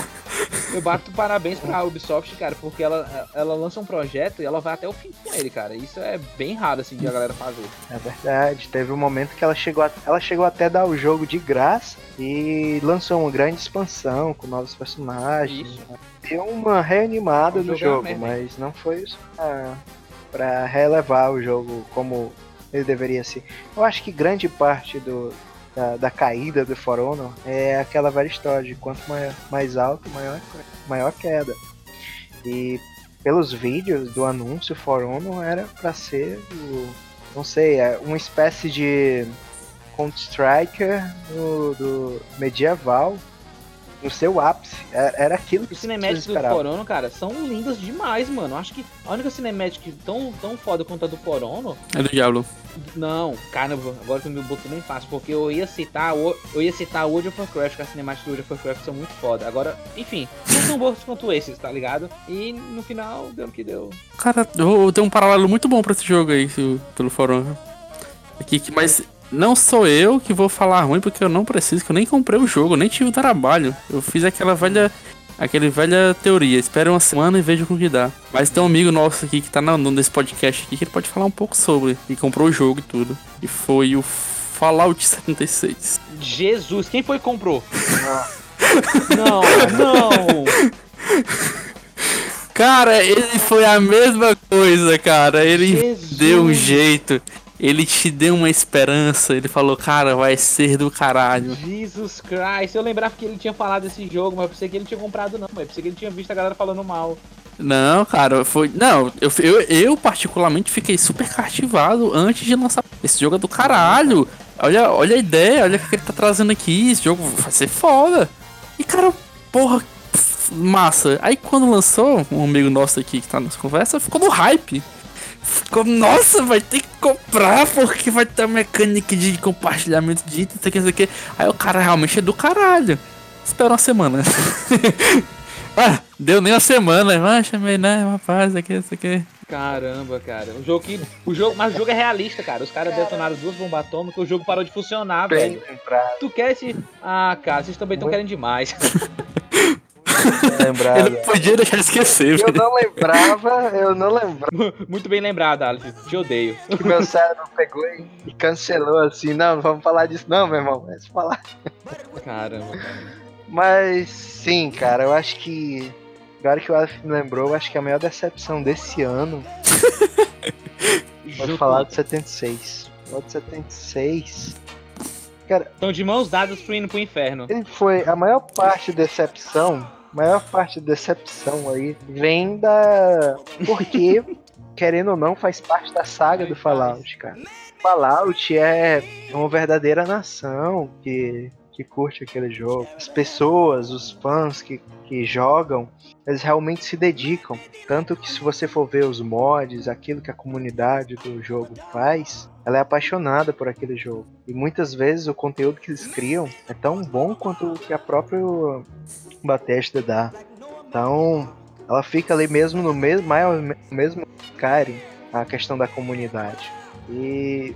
eu, bato parabéns pra Ubisoft, cara, porque ela, ela lança um projeto e ela vai até o fim com ele, cara. Isso é bem raro, assim, de a galera fazer. É verdade, teve um momento que ela chegou, a, ela chegou até a dar o jogo de graça e lançou uma grande expansão com novos personagens. Isso. Deu uma reanimada no jogo, mas não foi isso pra, pra relevar o jogo como ele deveria ser. Eu acho que grande parte do, da, da, caída do For Honor é aquela velha história de quanto maior, mais alto, maior, maior queda. E pelos vídeos do anúncio, For Honor era para ser o, não sei, é uma espécie de Counter Striker do, do medieval no seu ápice. Era, era aquilo que Os cinemáticos do Forono, cara, são lindas demais, mano. Acho que a única cinemática tão, tão foda quanto a do Forono. É do Diablo. Não, caramba, agora que me botou bem fácil, porque eu ia citar eu ia citar World of Warcraft, que as cinemáticas do World of Warcraft são muito foda. Agora, enfim, não tão boas quanto esses, tá ligado? E no final deu o que deu. Cara, eu tenho um paralelo muito bom pra esse jogo aí, pelo Forono. Aqui, mas não sou eu que vou falar ruim, porque eu não preciso, que eu nem comprei o jogo, nem tive o trabalho. Eu fiz aquela velha. Aquela velha teoria, espera uma semana e veja o que dá. Mas tem um amigo nosso aqui que tá no, nesse podcast aqui que ele pode falar um pouco sobre. E comprou o jogo e tudo. E foi o Fallout 76. Jesus, quem foi que comprou? não, não! Cara, ele foi a mesma coisa, cara. Ele Jesus. deu um jeito ele te deu uma esperança, ele falou, cara, vai ser do caralho. Jesus Christ, eu lembrava que ele tinha falado desse jogo, mas eu pensei que ele tinha comprado não, mas eu pensei que ele tinha visto a galera falando mal. Não, cara, foi. Não, eu, eu, eu particularmente fiquei super cativado antes de lançar. Esse jogo é do caralho. Olha, olha a ideia, olha o que ele tá trazendo aqui. Esse jogo vai ser foda. E, cara, porra, massa. Aí quando lançou, um amigo nosso aqui que tá nas conversas ficou no hype ficou, nossa, vai ter que comprar porque vai ter mecânica de compartilhamento de itens, isso aqui, isso aqui. Aí o cara realmente é do caralho. Espera uma semana. ah, deu nem uma semana, mas chamei, né, rapaz, isso aqui, isso aqui. Caramba, cara. O jogo que. O jogo, mas o jogo é realista, cara. Os caras detonaram duas bombas atômicas, o jogo parou de funcionar, velho. Tu quer esse. Ah, cara, vocês também estão querendo demais. lembrado. Eu não podia deixar de esquecer. Eu não lembrava, eu não lembrava. Muito bem lembrado, Alex. Te odeio. Que meu cérebro pegou e cancelou assim. Não, não vamos falar disso, não, meu irmão. Vamos falar. Caramba, cara. Mas sim, cara, eu acho que. Agora que o Alex me lembrou, eu acho que a maior decepção desse ano. Vou falar do 76. O de 76 Cara, Estão de mãos dadas pro indo pro inferno. Ele foi a maior parte de decepção maior parte da decepção aí vem da. Porque, querendo ou não, faz parte da saga do Fallout, cara. Fallout é uma verdadeira nação que, que curte aquele jogo. As pessoas, os fãs que, que jogam, eles realmente se dedicam. Tanto que se você for ver os mods, aquilo que a comunidade do jogo faz, ela é apaixonada por aquele jogo. E muitas vezes o conteúdo que eles criam é tão bom quanto o que a própria Bethesda dá. Então, ela fica ali mesmo no mesmo, mesmo Skyrim, a questão da comunidade. E,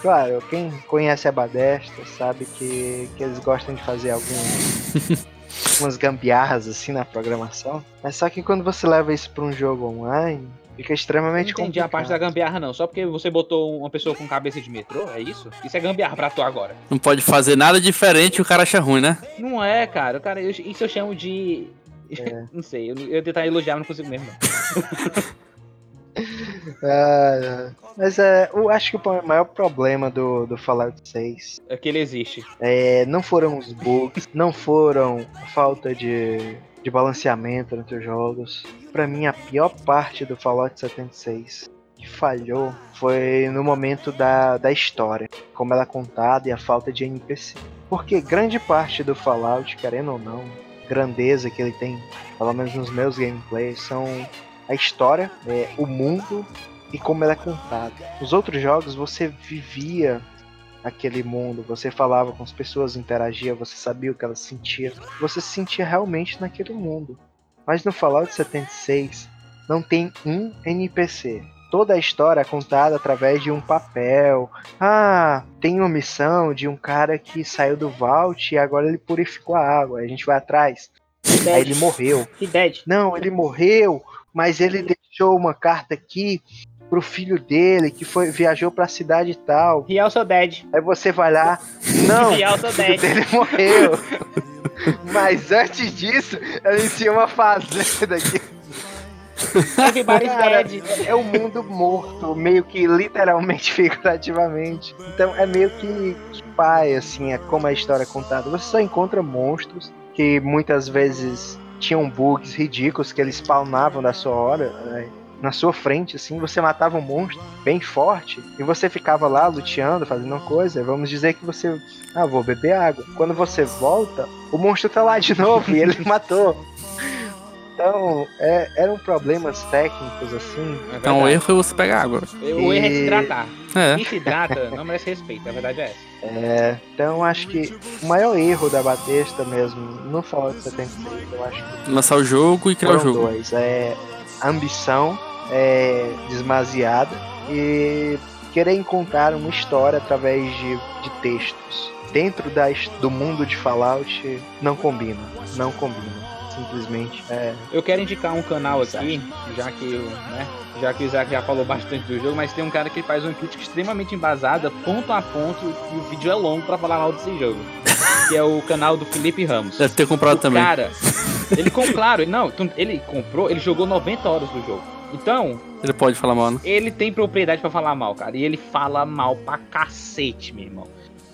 claro, quem conhece a Bethesda sabe que, que eles gostam de fazer alguns, algumas gambiarras assim na programação. Mas só que quando você leva isso para um jogo online, Fica extremamente Não entendi a parte da gambiarra, não. Só porque você botou uma pessoa com cabeça de metrô, é isso? Isso é gambiarra pra tu agora. Não pode fazer nada diferente e o cara acha ruim, né? Não é, cara. O cara eu- isso eu chamo de. não sei, eu, eu ia tentar elogiar, mas não consigo mesmo. Não. Ah, mas é, eu acho que o maior problema do, do Fallout 6 É que ele existe. é, não foram os bugs, não foram a falta de, de balanceamento entre os jogos. Pra mim, a pior parte do Fallout 76 que falhou foi no momento da, da história, como ela é contada e a falta de NPC. Porque grande parte do Fallout, querendo ou não, grandeza que ele tem, pelo menos nos meus gameplays, são a história, é, o mundo e como ela é contada. Nos outros jogos você vivia aquele mundo, você falava com as pessoas, interagia, você sabia o que elas sentiam, você se sentia realmente naquele mundo. Mas no Fallout 76 não tem um NPC. Toda a história é contada através de um papel. Ah, tem uma missão de um cara que saiu do Vault e agora ele purificou a água. A gente vai atrás. Aí ele morreu. Não, ele morreu, mas ele deixou uma carta aqui pro filho dele que foi viajou pra cidade tal. He also dead. Aí você vai lá, não, He also o filho dead. dele morreu. Mas antes disso, ele tinha uma fazenda aqui. Cara, é um mundo morto, meio que literalmente, figurativamente. Então é meio que, que pai, assim, é como a história é contada. Você só encontra monstros que muitas vezes tinham bugs ridículos que eles spawnavam da sua hora, né, na sua frente, assim, você matava um monstro bem forte e você ficava lá luteando, fazendo uma coisa. Vamos dizer que você, ah, vou beber água. Quando você volta, o monstro tá lá de novo e ele matou. Então, é, eram problemas técnicos assim. É Então o erro foi você pegar água. O erro é se hidratar. É. Quem se hidrata não merece respeito, a verdade é essa. É, então acho que o maior erro da Batista mesmo, no Fallout 76, eu acho que Lançar o jogo e criar o jogo. dois. É a ambição é, desmasiada e querer encontrar uma história através de, de textos. Dentro do mundo de Fallout não combina. Não combina. Simplesmente é. Eu quero indicar um canal aqui, já que, o, né, já que o Isaac já falou bastante do jogo, mas tem um cara que faz uma crítica extremamente embasada, ponto a ponto, e o vídeo é longo pra falar mal desse jogo. Que é o canal do Felipe Ramos. Deve ter comprado o também. Cara, ele comprou, claro, ele- não, ele comprou, ele jogou 90 horas do jogo. Então, Ele pode falar mal, né? ele tem propriedade pra falar mal, cara. E ele fala mal pra cacete, meu irmão.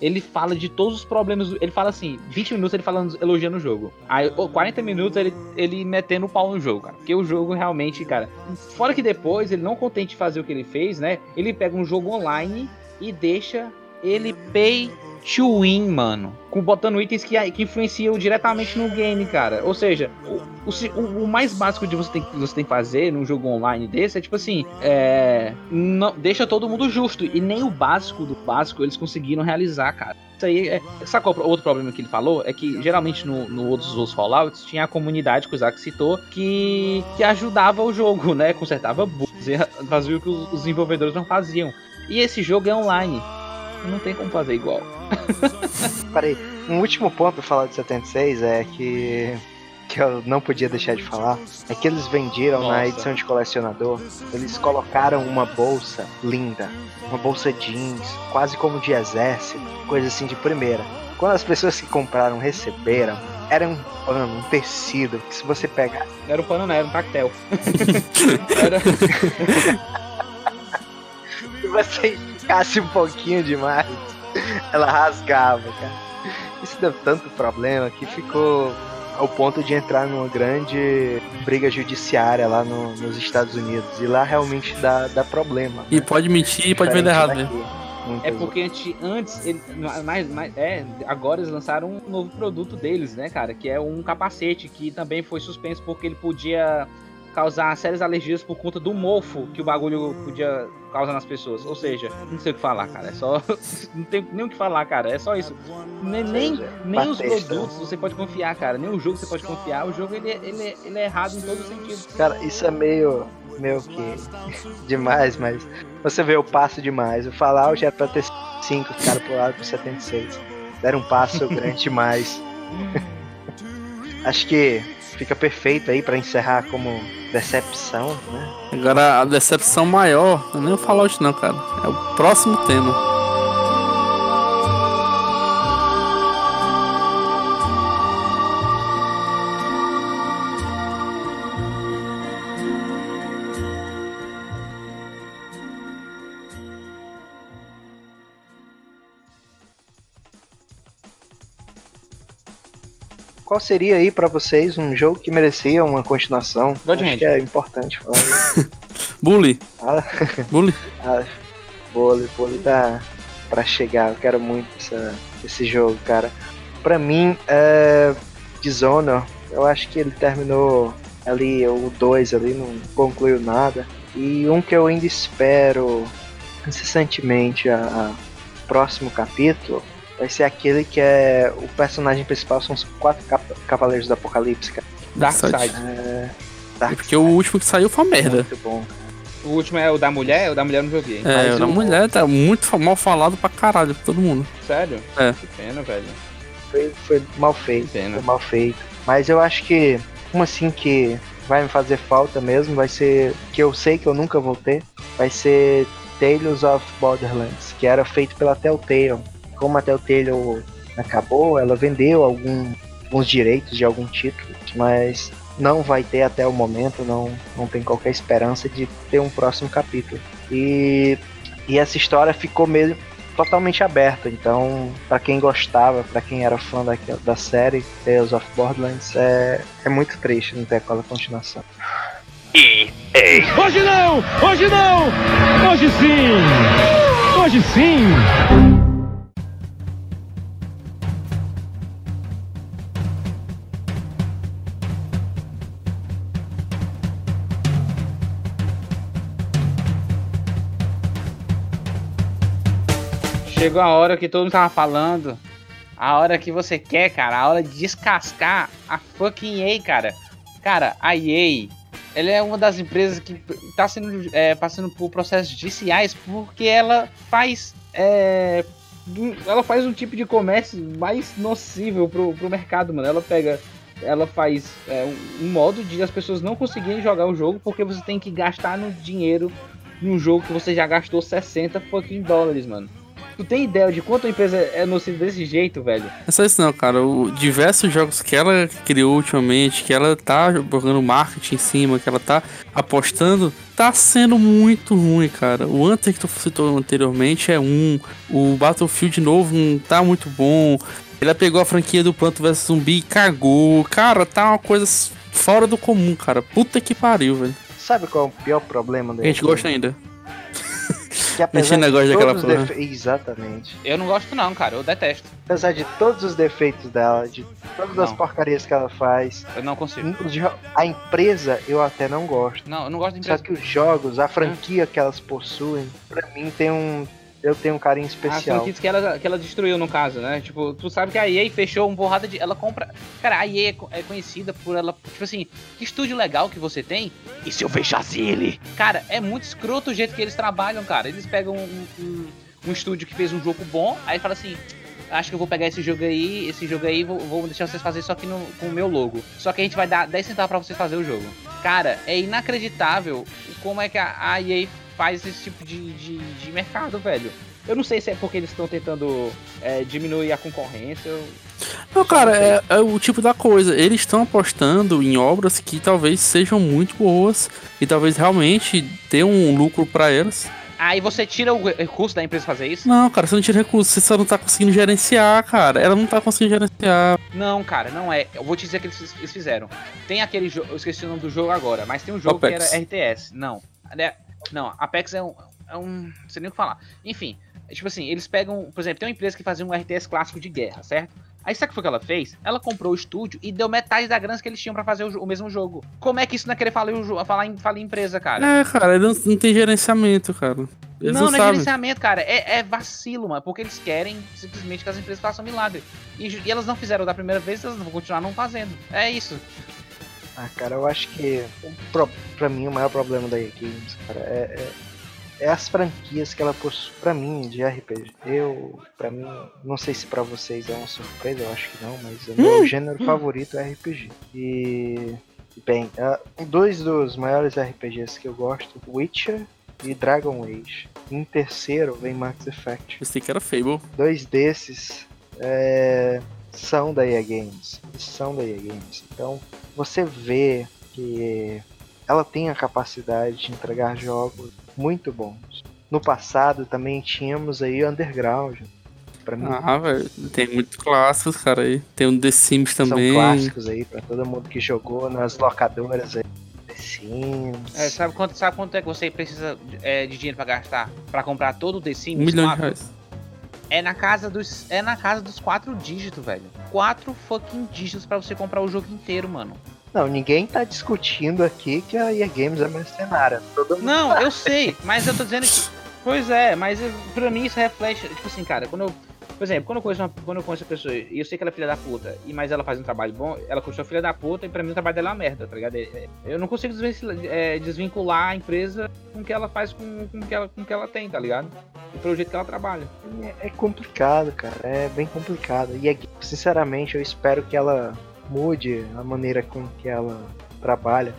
Ele fala de todos os problemas. do- Ele fala assim, 20 minutos ele falando, elogiando o jogo. Aí, ô, 40 minutos ele, ele metendo o pau no jogo, cara. Porque o jogo realmente, cara. Fora que depois, ele não contente de fazer o que ele fez, né? Ele pega um jogo online e deixa ele pay to win, mano. Com, botando itens que, que influenciam diretamente no game, cara. Ou seja, o, o o- mais básico de você tem, que você tem que fazer num jogo online desse é tipo assim: é, não, deixa todo mundo justo. E nem o básico do básico eles conseguiram realizar, cara. Isso aí é. Sabe qual outro problema que ele falou? É que geralmente no, no outros os Fallouts tinha a comunidade que o Isaac citou que, que ajudava o jogo, né? Consertava bugs, fazia o que os desenvolvedores não faziam. E esse jogo é online. Não tem como fazer igual. Parei. Um último ponto pra falar de 76 é que. Que eu não podia deixar de falar. É que eles venderam na Nossa. edição de colecionador. Eles colocaram uma bolsa linda. Uma bolsa jeans, quase como de exército. Coisa assim de primeira. Quando as pessoas que compraram receberam, era um pano, um tecido. Que se você pegar. Era um pano, não, era um tactel. era, você ficasse um pouquinho demais, ela rasgava, cara. Isso deu tanto problema que ficou ao ponto de entrar numa grande briga judiciária lá no- nos Estados Unidos. E lá realmente dá, dá problema. E pode mentir e pode vender errado mesmo. Muitas É porque antes, antes ele, mais, mais, é, agora eles lançaram um novo produto deles, né, cara? Que é um capacete que também foi suspenso porque ele podia causar sérias alergias por conta do mofo que o bagulho podia causar nas pessoas. Ou seja, não sei o que falar, cara. É só. Não tem nem o que falar, cara. É só isso. Nem, nem, nem os produtos você pode confiar, cara. Nem o jogo você pode confiar. O jogo ele, é- ele, é- ele é errado em todos os sentidos. Cara, isso é meio. meio que. demais, mas. Você vê o passo demais. O Fallout era pra ter 5, os caras pularam pro 76. Deram um passo grande demais. Acho que fica perfeito aí pra encerrar como decepção, né? Agora a decepção maior, não nem o Fallout não, cara. É o próximo tema. Qual seria aí pra vocês um jogo que merecia uma continuação? God Acho Hand. que é importante falar. Bully. Ah, Bully. ah, Bully, Bully dá pra chegar. Eu quero muito essa- esse jogo, cara. Pra mim, é, Dishonored, eu acho que ele terminou ali, o 2 ali, não concluiu nada. E um que eu ainda espero incessantemente a, a próximo capítulo vai ser aquele que é o personagem principal são os quatro cap- cavaleiros do apocalipse, cara. Dark Side. Side. Dark Porque o último que saiu foi uma merda. Muito bom. O último é o da mulher, o da mulher eu não joguei. É, Mas o- mulher tá muito mal falado pra caralho por todo mundo. Sério? É. Que pena, velho. Foi, foi mal feito. Que pena. Foi mal feito. Mas eu acho que uma assim que vai me fazer falta mesmo vai ser que eu sei que eu nunca vou ter, vai ser Tales of Borderlands, que era feito pela Telltale. Como a Telltale acabou, ela vendeu algum, alguns direitos de algum título, mas não vai ter até o momento, não, não tem qualquer esperança de ter um próximo capítulo. E, e essa história ficou meio totalmente aberta, então pra quem gostava, pra quem era fã daquela, da série Tales of Borderlands, é, é muito triste não ter aquela continuação. Hoje não! Hoje não! Hoje sim! Hoje sim! Chegou a hora que todo mundo tava falando. A hora que você quer, cara. A hora de descascar a fucking EA, cara. Cara, a EA, ela é uma das empresas que tá sendo, é, passando por processos judiciais porque ela faz. é, ela faz um tipo de comércio mais nocível pro, pro mercado, mano. Ela pega. Ela faz é, um, um modo de as pessoas não conseguirem jogar o jogo porque você tem que gastar no dinheiro num jogo que você já gastou 60 fucking dólares, mano. Tu tem ideia de quanto a empresa é nociva desse jeito, velho? É só isso não, cara. O, diversos jogos que ela criou ultimamente, que ela tá jogando marketing em cima, que ela tá apostando, tá sendo muito ruim, cara. O Hunter que tu citou anteriormente é um. O Battlefield novo não tá muito bom. Ela pegou a franquia do Planto vs Zumbi e cagou. Cara, tá uma coisa fora do comum, cara. Puta que pariu, velho. Sabe qual é o pior problema A dele? gente gosta ainda. Que de gosta daquela porra. defe- Exatamente. Eu não gosto não, cara. Eu detesto. Apesar de todos os defeitos dela, de todas as Não. porcarias que ela faz, Eu não consigo. a empresa eu até não gosto. Não, eu não gosto de Só empresa. que os jogos, a franquia que elas possuem, pra mim tem um. Eu tenho um carinho As especial. franquias que ela, que ela destruiu, no caso, né? Tipo, tu sabe que a EA fechou um porrada de. Ela compra. Cara, a EA é é conhecida por ela. Tipo assim, que estúdio legal que você tem. E se eu fechasse ele? Cara, é muito escroto o jeito que eles trabalham, cara. Eles pegam um, um, um estúdio que fez um jogo bom, aí fala assim. Acho que eu vou pegar esse jogo aí, esse jogo aí, vou, vou deixar vocês fazerem só aqui no, com o meu logo. Só que a gente vai dar 10 centavos pra vocês fazer o jogo. Cara, é inacreditável como é que a, a EA faz esse tipo de, de, de mercado, velho. Eu não sei se é porque eles estão tentando é, diminuir a concorrência. eu- Não, cara, é, é o tipo da coisa. Eles estão apostando em obras que talvez sejam muito boas e talvez realmente tenham um lucro pra elas. Aí você tira o recurso da empresa fazer isso? Não, cara, você não tira recurso, você só não tá conseguindo gerenciar, cara. Ela não tá conseguindo gerenciar. Não, cara, não é. Eu vou te dizer que eles, eles fizeram. Tem aquele jogo, eu esqueci o nome do jogo agora, mas tem um jogo que era RTS. Não. Não, Apex é um, é um. Não sei nem o que falar. Enfim, é tipo assim, eles pegam. Por exemplo, tem uma empresa que fazia um RTS clássico de guerra, certo? Aí sabe o que foi que ela fez? Ela comprou o estúdio e deu metade da grana que eles tinham pra fazer o, o mesmo jogo. Como é que isso não é querer falar, falar, em, falar em empresa, cara? É, cara, não, não tem gerenciamento, cara. Eles não, não, não é gerenciamento, cara. É, é vacilo, mano. Porque eles querem simplesmente que as empresas façam milagre. E, e elas não fizeram da primeira vez, elas vão continuar não fazendo. É isso. Ah, cara, eu acho que pro- pra mim o maior problema da EA Games, cara, é, é, é as franquias que ela possui para mim de RPG. Eu, para mim, não sei se para vocês é uma surpresa, eu acho que não, mas o meu gênero favorito é RPG. E bem, uh, dois dos maiores RPGs que eu gosto, Witcher e Dragon Age. Em terceiro vem Max Effect. Pensei que era Fable. Dois desses é, são da EA Games. São da EA Games. Então você vê que ela tem a capacidade de entregar jogos muito bons. No passado também tínhamos aí Underground. Pra mim, Ah, velho. Tem muitos clássicos, cara, aí. Tem um The Sims são também. clássicos aí pra todo mundo que jogou nas locadoras aí. The Sims. É, sabe, quanto, sabe quanto é que você precisa é, de dinheiro pra gastar pra comprar todo o The Sims? Um milhão de 4? reais. É na casa dos. É na casa dos quatro dígitos, velho. Quatro fucking dígitos pra você comprar o jogo inteiro, mano. Não, ninguém tá discutindo aqui que a EA Games é mercenária. Todo mundo Não, eu sei, mas eu tô dizendo que. Pois é, mas pra mim isso reflete. Tipo assim, cara, quando eu. Por exemplo, quando eu conheço uma, quando eu conheço a pessoa e eu sei que ela é filha da puta, e mas ela faz um trabalho bom, ela continua filha da puta e pra mim o trabalho dela é uma merda, tá ligado? É- é- Eu não consigo é, desvincular a empresa com o que ela faz com, com, o que ela, com o que ela tem, tá ligado? E pelo jeito que ela trabalha. É, é complicado, cara. É bem complicado. E é- sinceramente, eu espero que ela mude a maneira com que ela trabalha.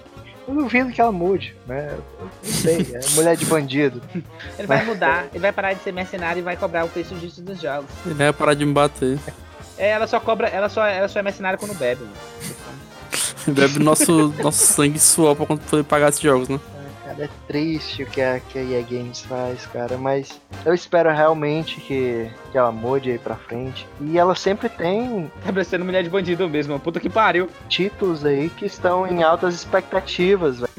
Eu duvido que ela mude, né? Eu não sei, é mulher de bandido. Ele vai mudar, ele vai parar de ser mercenário e vai cobrar o preço justo dos jogos. Ele vai parar de me bater. É, ela só cobra, ela só, ela só é mercenária quando bebe, mano. Bebe nosso, nosso sangue e suor pra poder pagar esses jogos, né? Cara, é triste o que a, que a EA Games faz, cara. Mas eu espero realmente que, que ela mude aí pra frente. E ela sempre tem Tá parecendo mulher de bandido mesmo, puta que pariu. títulos aí que estão em altas expectativas, velho.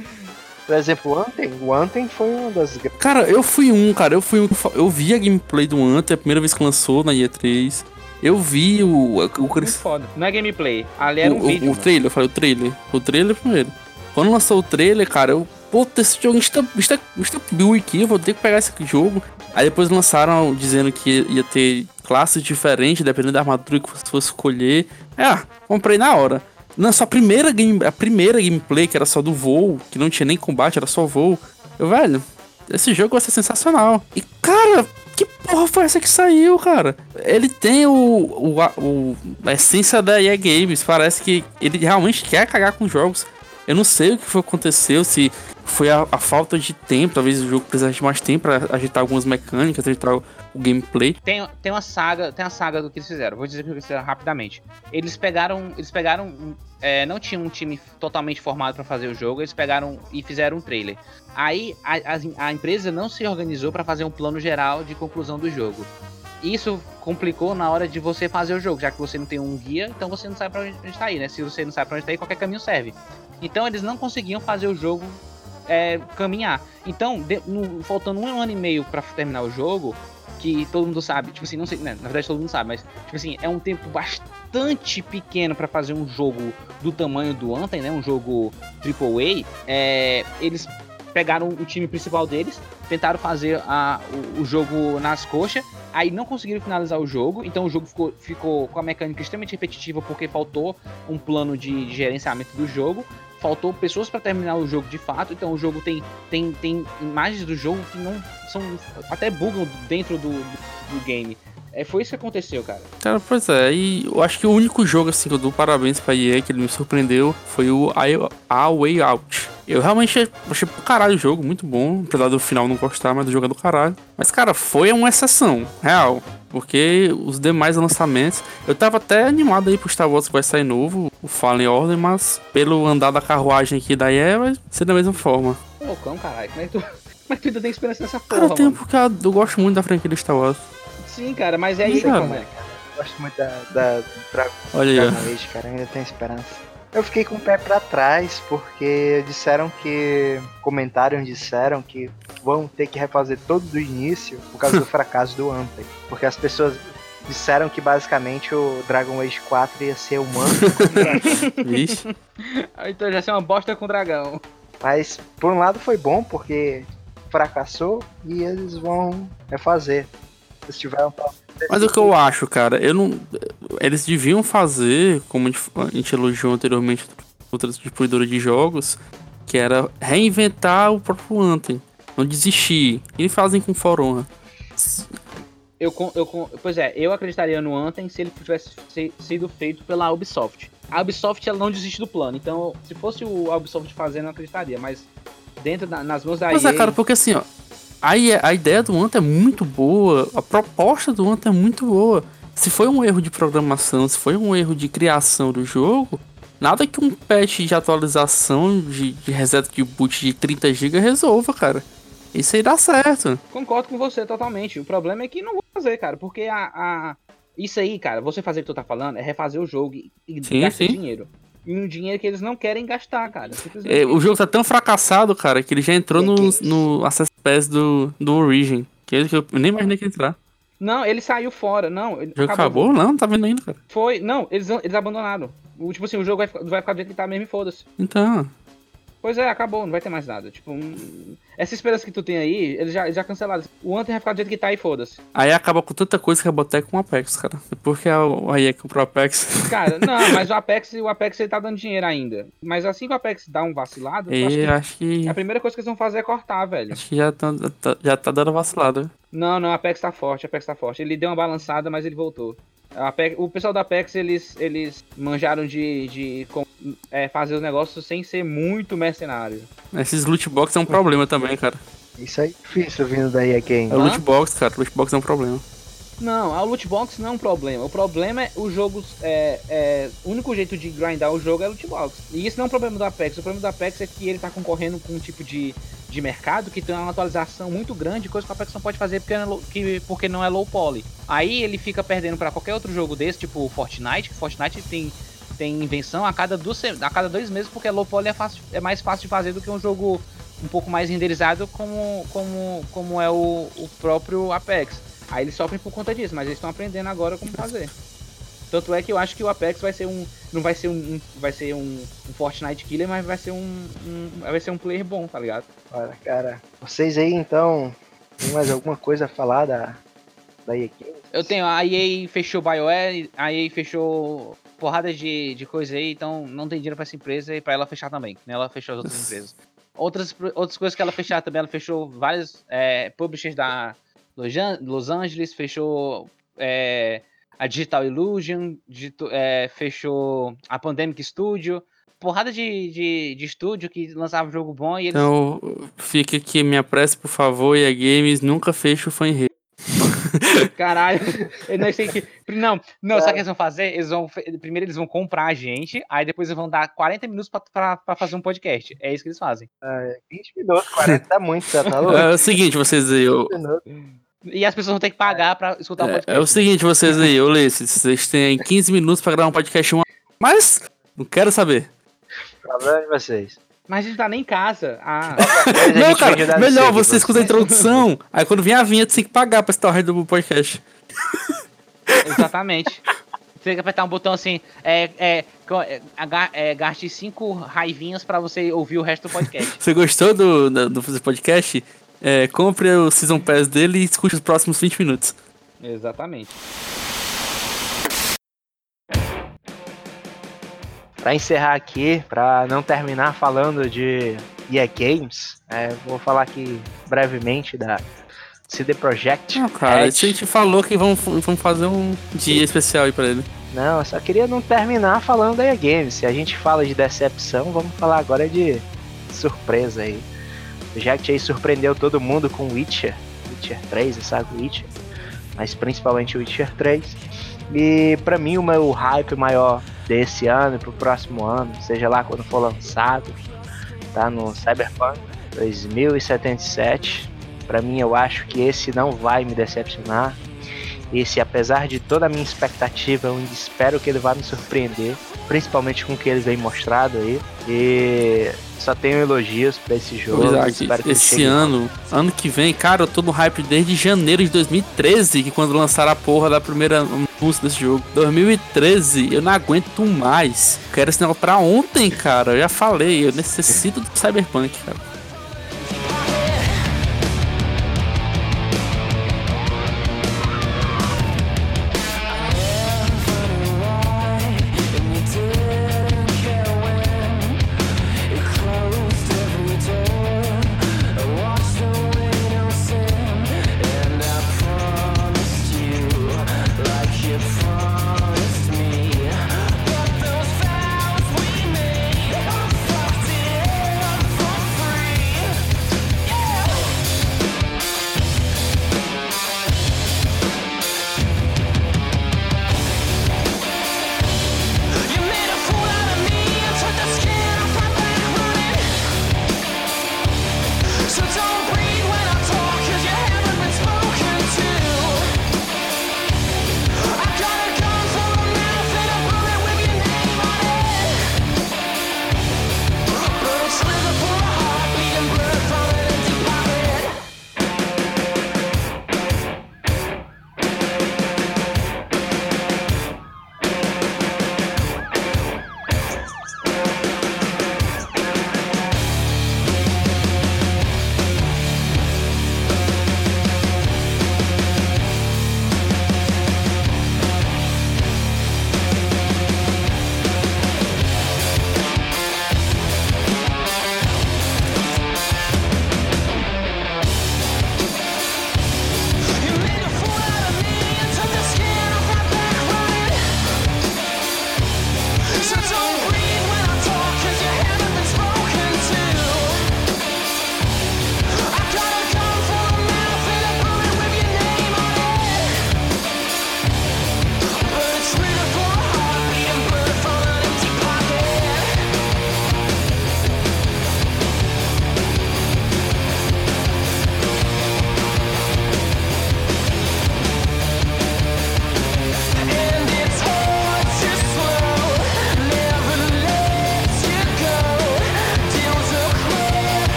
Por exemplo, o Anthem. O Anthem foi uma das grandes Cara, eu fui um, cara, eu fui um. Eu vi a gameplay do Anthem a primeira vez que lançou na E3. Eu vi o. O, o, Muito foda. Não é gameplay, ali era um o, o- vídeo. o mano. trailer, eu falei o trailer. O trailer primeiro. Quando lançou o trailer, cara, eu. Puta, esse jogo insta, insta build aqui, vou ter que pegar esse jogo. Aí depois lançaram dizendo que ia ter classes diferentes, dependendo da armadura que você fosse escolher. É, ah, comprei na hora. Lançou a primeira, game, a primeira gameplay, que era só do voo, que não tinha nem combate, era só voo. Eu, velho, esse jogo vai ser sensacional. E, cara, que porra foi essa que saiu, cara? Ele tem o, o, a, o- a essência da EA Games. Parece que ele realmente quer cagar com jogos. Eu não sei o que foi aconteceu, se foi a, a falta de tempo, talvez o jogo precisasse de mais tempo pra agitar algumas mecânicas, agitar o, o gameplay. Tem, tem uma saga, tem a saga do que eles fizeram. Vou dizer o que eles fizeram rapidamente. Eles pegaram, eles pegaram, é, não tinha um time totalmente formado pra fazer o jogo, eles pegaram e fizeram um trailer. Aí a, a- a empresa não se organizou pra fazer um plano geral de conclusão do jogo. Isso complicou na hora de você fazer o jogo, já que você não tem um guia, então você não sabe pra onde está aí, né? Se você não sabe pra onde está aí, qualquer caminho serve. Então eles não conseguiam fazer o jogo é, caminhar. Então, de- no- faltando um ano e meio pra terminar o jogo, que todo mundo sabe, tipo assim, não sei, né, na verdade todo mundo sabe, mas tipo assim, é um tempo bastante pequeno pra fazer um jogo do tamanho do Anthem, né, um jogo AAA, é, eles pegaram o time principal deles, tentaram fazer a, o, o jogo nas coxas, aí não conseguiram finalizar o jogo, então o jogo ficou, ficou com a mecânica extremamente repetitiva porque faltou um plano de, de gerenciamento do jogo, faltou pessoas pra terminar o jogo de fato, então o jogo tem, tem, tem imagens do jogo que não são até bugam dentro do, do, do game. É, foi isso que aconteceu, cara. Cara, pois é, e eu acho que o único jogo assim que eu dou parabéns pra EA que ele me surpreendeu foi o A Way Out. Eu realmente achei pro caralho o jogo, muito bom, apesar do final não gostar, mas do jogo é do caralho. Mas, cara, foi uma exceção, real. Porque os demais lançamentos. Eu tava até animado aí pro Star Wars que vai sair novo, o Fallen Order, mas pelo andar da carruagem aqui da EA vai ser da mesma forma. Loucão, caralho. Como é que tu, como é que tu ainda tem esperança nessa Cara, porra, eu tenho mano? porque eu eu gosto muito da franquia do Star Wars. Sim, cara, mas é isso, cara. como é. Eu gosto muito da, da Dragon Olha aí, Age, cara, ainda tenho esperança. Eu fiquei com o pé pra trás porque disseram que. Comentaram disseram que vão ter que refazer todo do início por causa do fracasso do Anthem. Porque as pessoas disseram que basicamente o Dragon Age 4 ia ser humano. Vixe. Ah, Então já ser uma bosta com dragão. Mas por um lado foi bom porque fracassou e eles vão refazer. Eles tiveram Mas o que eu acho, cara, eu não. Eles deviam fazer, como a gente, elogiou anteriormente outras distribuidoras de jogos, que era reinventar o próprio Anthem. não desistir. E fazem com For Honor. Eu, eu, pois é, eu acreditaria no Anthem se ele tivesse sido feito pela Ubisoft. A Ubisoft ela não desiste do plano, então se fosse o Ubisoft fazendo, eu acreditaria, mas dentro da, nas mãos da Pois EA... é, cara, porque assim, ó, a, a ideia do Anthem é muito boa, a proposta do Anthem é muito boa. Se foi um erro de programação, se foi um erro de criação do jogo, nada que um patch de atualização de, de reset de boot de 30 GB resolva, cara. Isso aí dá certo. Concordo com você totalmente. O problema é que não vou fazer, cara, porque a, a... Isso aí, cara, você fazer o que tu tá falando é refazer o jogo e, e sim, gastar sim. dinheiro. E um dinheiro que eles não querem gastar, cara. É, o jogo tá tão fracassado, cara, que ele já entrou no, no Access Pass do, do Origin. Que eu nem imaginei que ia entrar. Não, ele saiu fora. Não, ele o jogo acabou? acabou? Não, tá vendo ainda, cara. Foi. Não, eles, eles abandonaram. O, tipo assim, o jogo vai, vai ficar do jeito que tá mesmo e foda-se. Então. Pois é, acabou, não vai ter mais nada. Tipo, um... essa esperança que tu tem aí, eles já, eles já cancelaram. O Anthem vai ficar do jeito que tá e foda-se. Aí acaba com tanta coisa que a Botec com o Apex, cara. Porque a EA comprou o Apex. Cara, não, mas o Apex, o Apex ele tá dando dinheiro ainda. Mas assim que o Apex dá um vacilado, e acho, que acho que a primeira coisa que eles vão fazer é cortar, velho. Acho que já tá, já tá dando vacilado. Não, não, o Apex tá forte, o Apex tá forte. Ele deu uma balançada, mas ele voltou. Apex, o pessoal da Apex, eles, eles manjaram de, de é, fazer os negócios sem ser muito mercenário. Esses loot box é um problema também, cara. Isso aí é difícil vindo daí a quem? É loot box, cara. Loot box é um problema. Não, a loot box não é um problema. O problema é o jogo. É, é, o único jeito de grindar o jogo é loot box. E isso não é um problema do Apex. O problema do Apex é que ele tá concorrendo com um tipo de, de mercado que tem uma atualização muito grande, coisa que o Apex não pode fazer porque é, que, porque não é low poly. Aí ele fica perdendo para qualquer outro jogo desse, tipo Fortnite, que Fortnite tem tem invenção a cada, duas, a cada dois meses, porque low poly é, fácil, é mais fácil de fazer do que um jogo um pouco mais renderizado como, como, como é o, o próprio Apex. Aí eles sofrem por conta disso, mas eles estão aprendendo agora como fazer. Tanto é que eu acho que o Apex vai ser um. Não vai ser um. um vai ser um, um, Fortnite Killer, mas vai ser um, um, Vai ser um player bom, tá ligado? Olha, cara. Vocês aí então. Tem mais alguma coisa a falar da. Da EA Eu tenho, a EA fechou BioWare, a EA fechou porrada de, de coisa aí, então não tem dinheiro pra essa empresa e pra ela fechar também. Né? Ela fechou as outras empresas. Outras, outras coisas que ela fechar também, ela fechou vários é, publishers da Los Angeles, fechou é, a Digital Illusion, digito, é, fechou a Pandemic Studio. Porrada de, de, de estúdio que lançava jogo bom e eles. Então, fica aqui minha prece, por favor, e a Games nunca fecha o fan Caralho, eu não sei que. Não, não, é. sabe o que eles vão fazer? Eles vão. Primeiro eles vão comprar a gente, aí depois eles vão dar 40 minutos pra, pra, pra fazer um podcast. É isso que eles fazem. É, 20 minutos, 40 tá muito, tá, tá louco? É o seguinte, vocês aí. Eu... E as pessoas vão ter que pagar pra escutar o podcast. É, é o seguinte, vocês aí, ô Lesse, vocês têm 15 minutos pra gravar um podcast, uma... mas não quero saber. Problema de vocês. Mas a gente tá nem em casa. Ah. não, cara, melhor você escuta a introdução, aí quando vem a vinheta você tem que pagar pra estar do podcast. Exatamente. Você tem que apertar um botão assim, é, é, é, é gaste cinco raivinhas pra você ouvir o resto do podcast. Você gostou do, do, do podcast? É, compre o Season Pass dele e escute os próximos 20 minutos. Exatamente. Para encerrar aqui, para não terminar falando de EA Games, é, vou falar aqui brevemente da CD Projekt. Não, cara, a gente falou que vamos, vamos fazer um dia especial aí pra ele. Não, eu só queria não terminar falando da EA Games. Se a gente fala de decepção, vamos falar agora de surpresa aí. O aí surpreendeu todo mundo com Witcher, Witcher 3, sabe Witcher, mas principalmente Witcher 3. E para mim o meu hype maior desse ano e pro próximo ano, seja lá quando for lançado, tá no Cyberpunk 2077. Para mim, eu acho que esse não vai me decepcionar. Esse, apesar de toda a minha expectativa, eu espero que ele vá me surpreender, principalmente com o que ele vem mostrado aí. E só tenho elogios para esse jogo. Isaac, esse ano, ano que vem, cara, eu tô no hype desde janeiro de 2013, que quando lançaram a porra da primeira música desse jogo. 2013, eu não aguento mais. Quero esse negócio pra ontem, cara. Eu já falei, eu necessito do Cyberpunk, cara.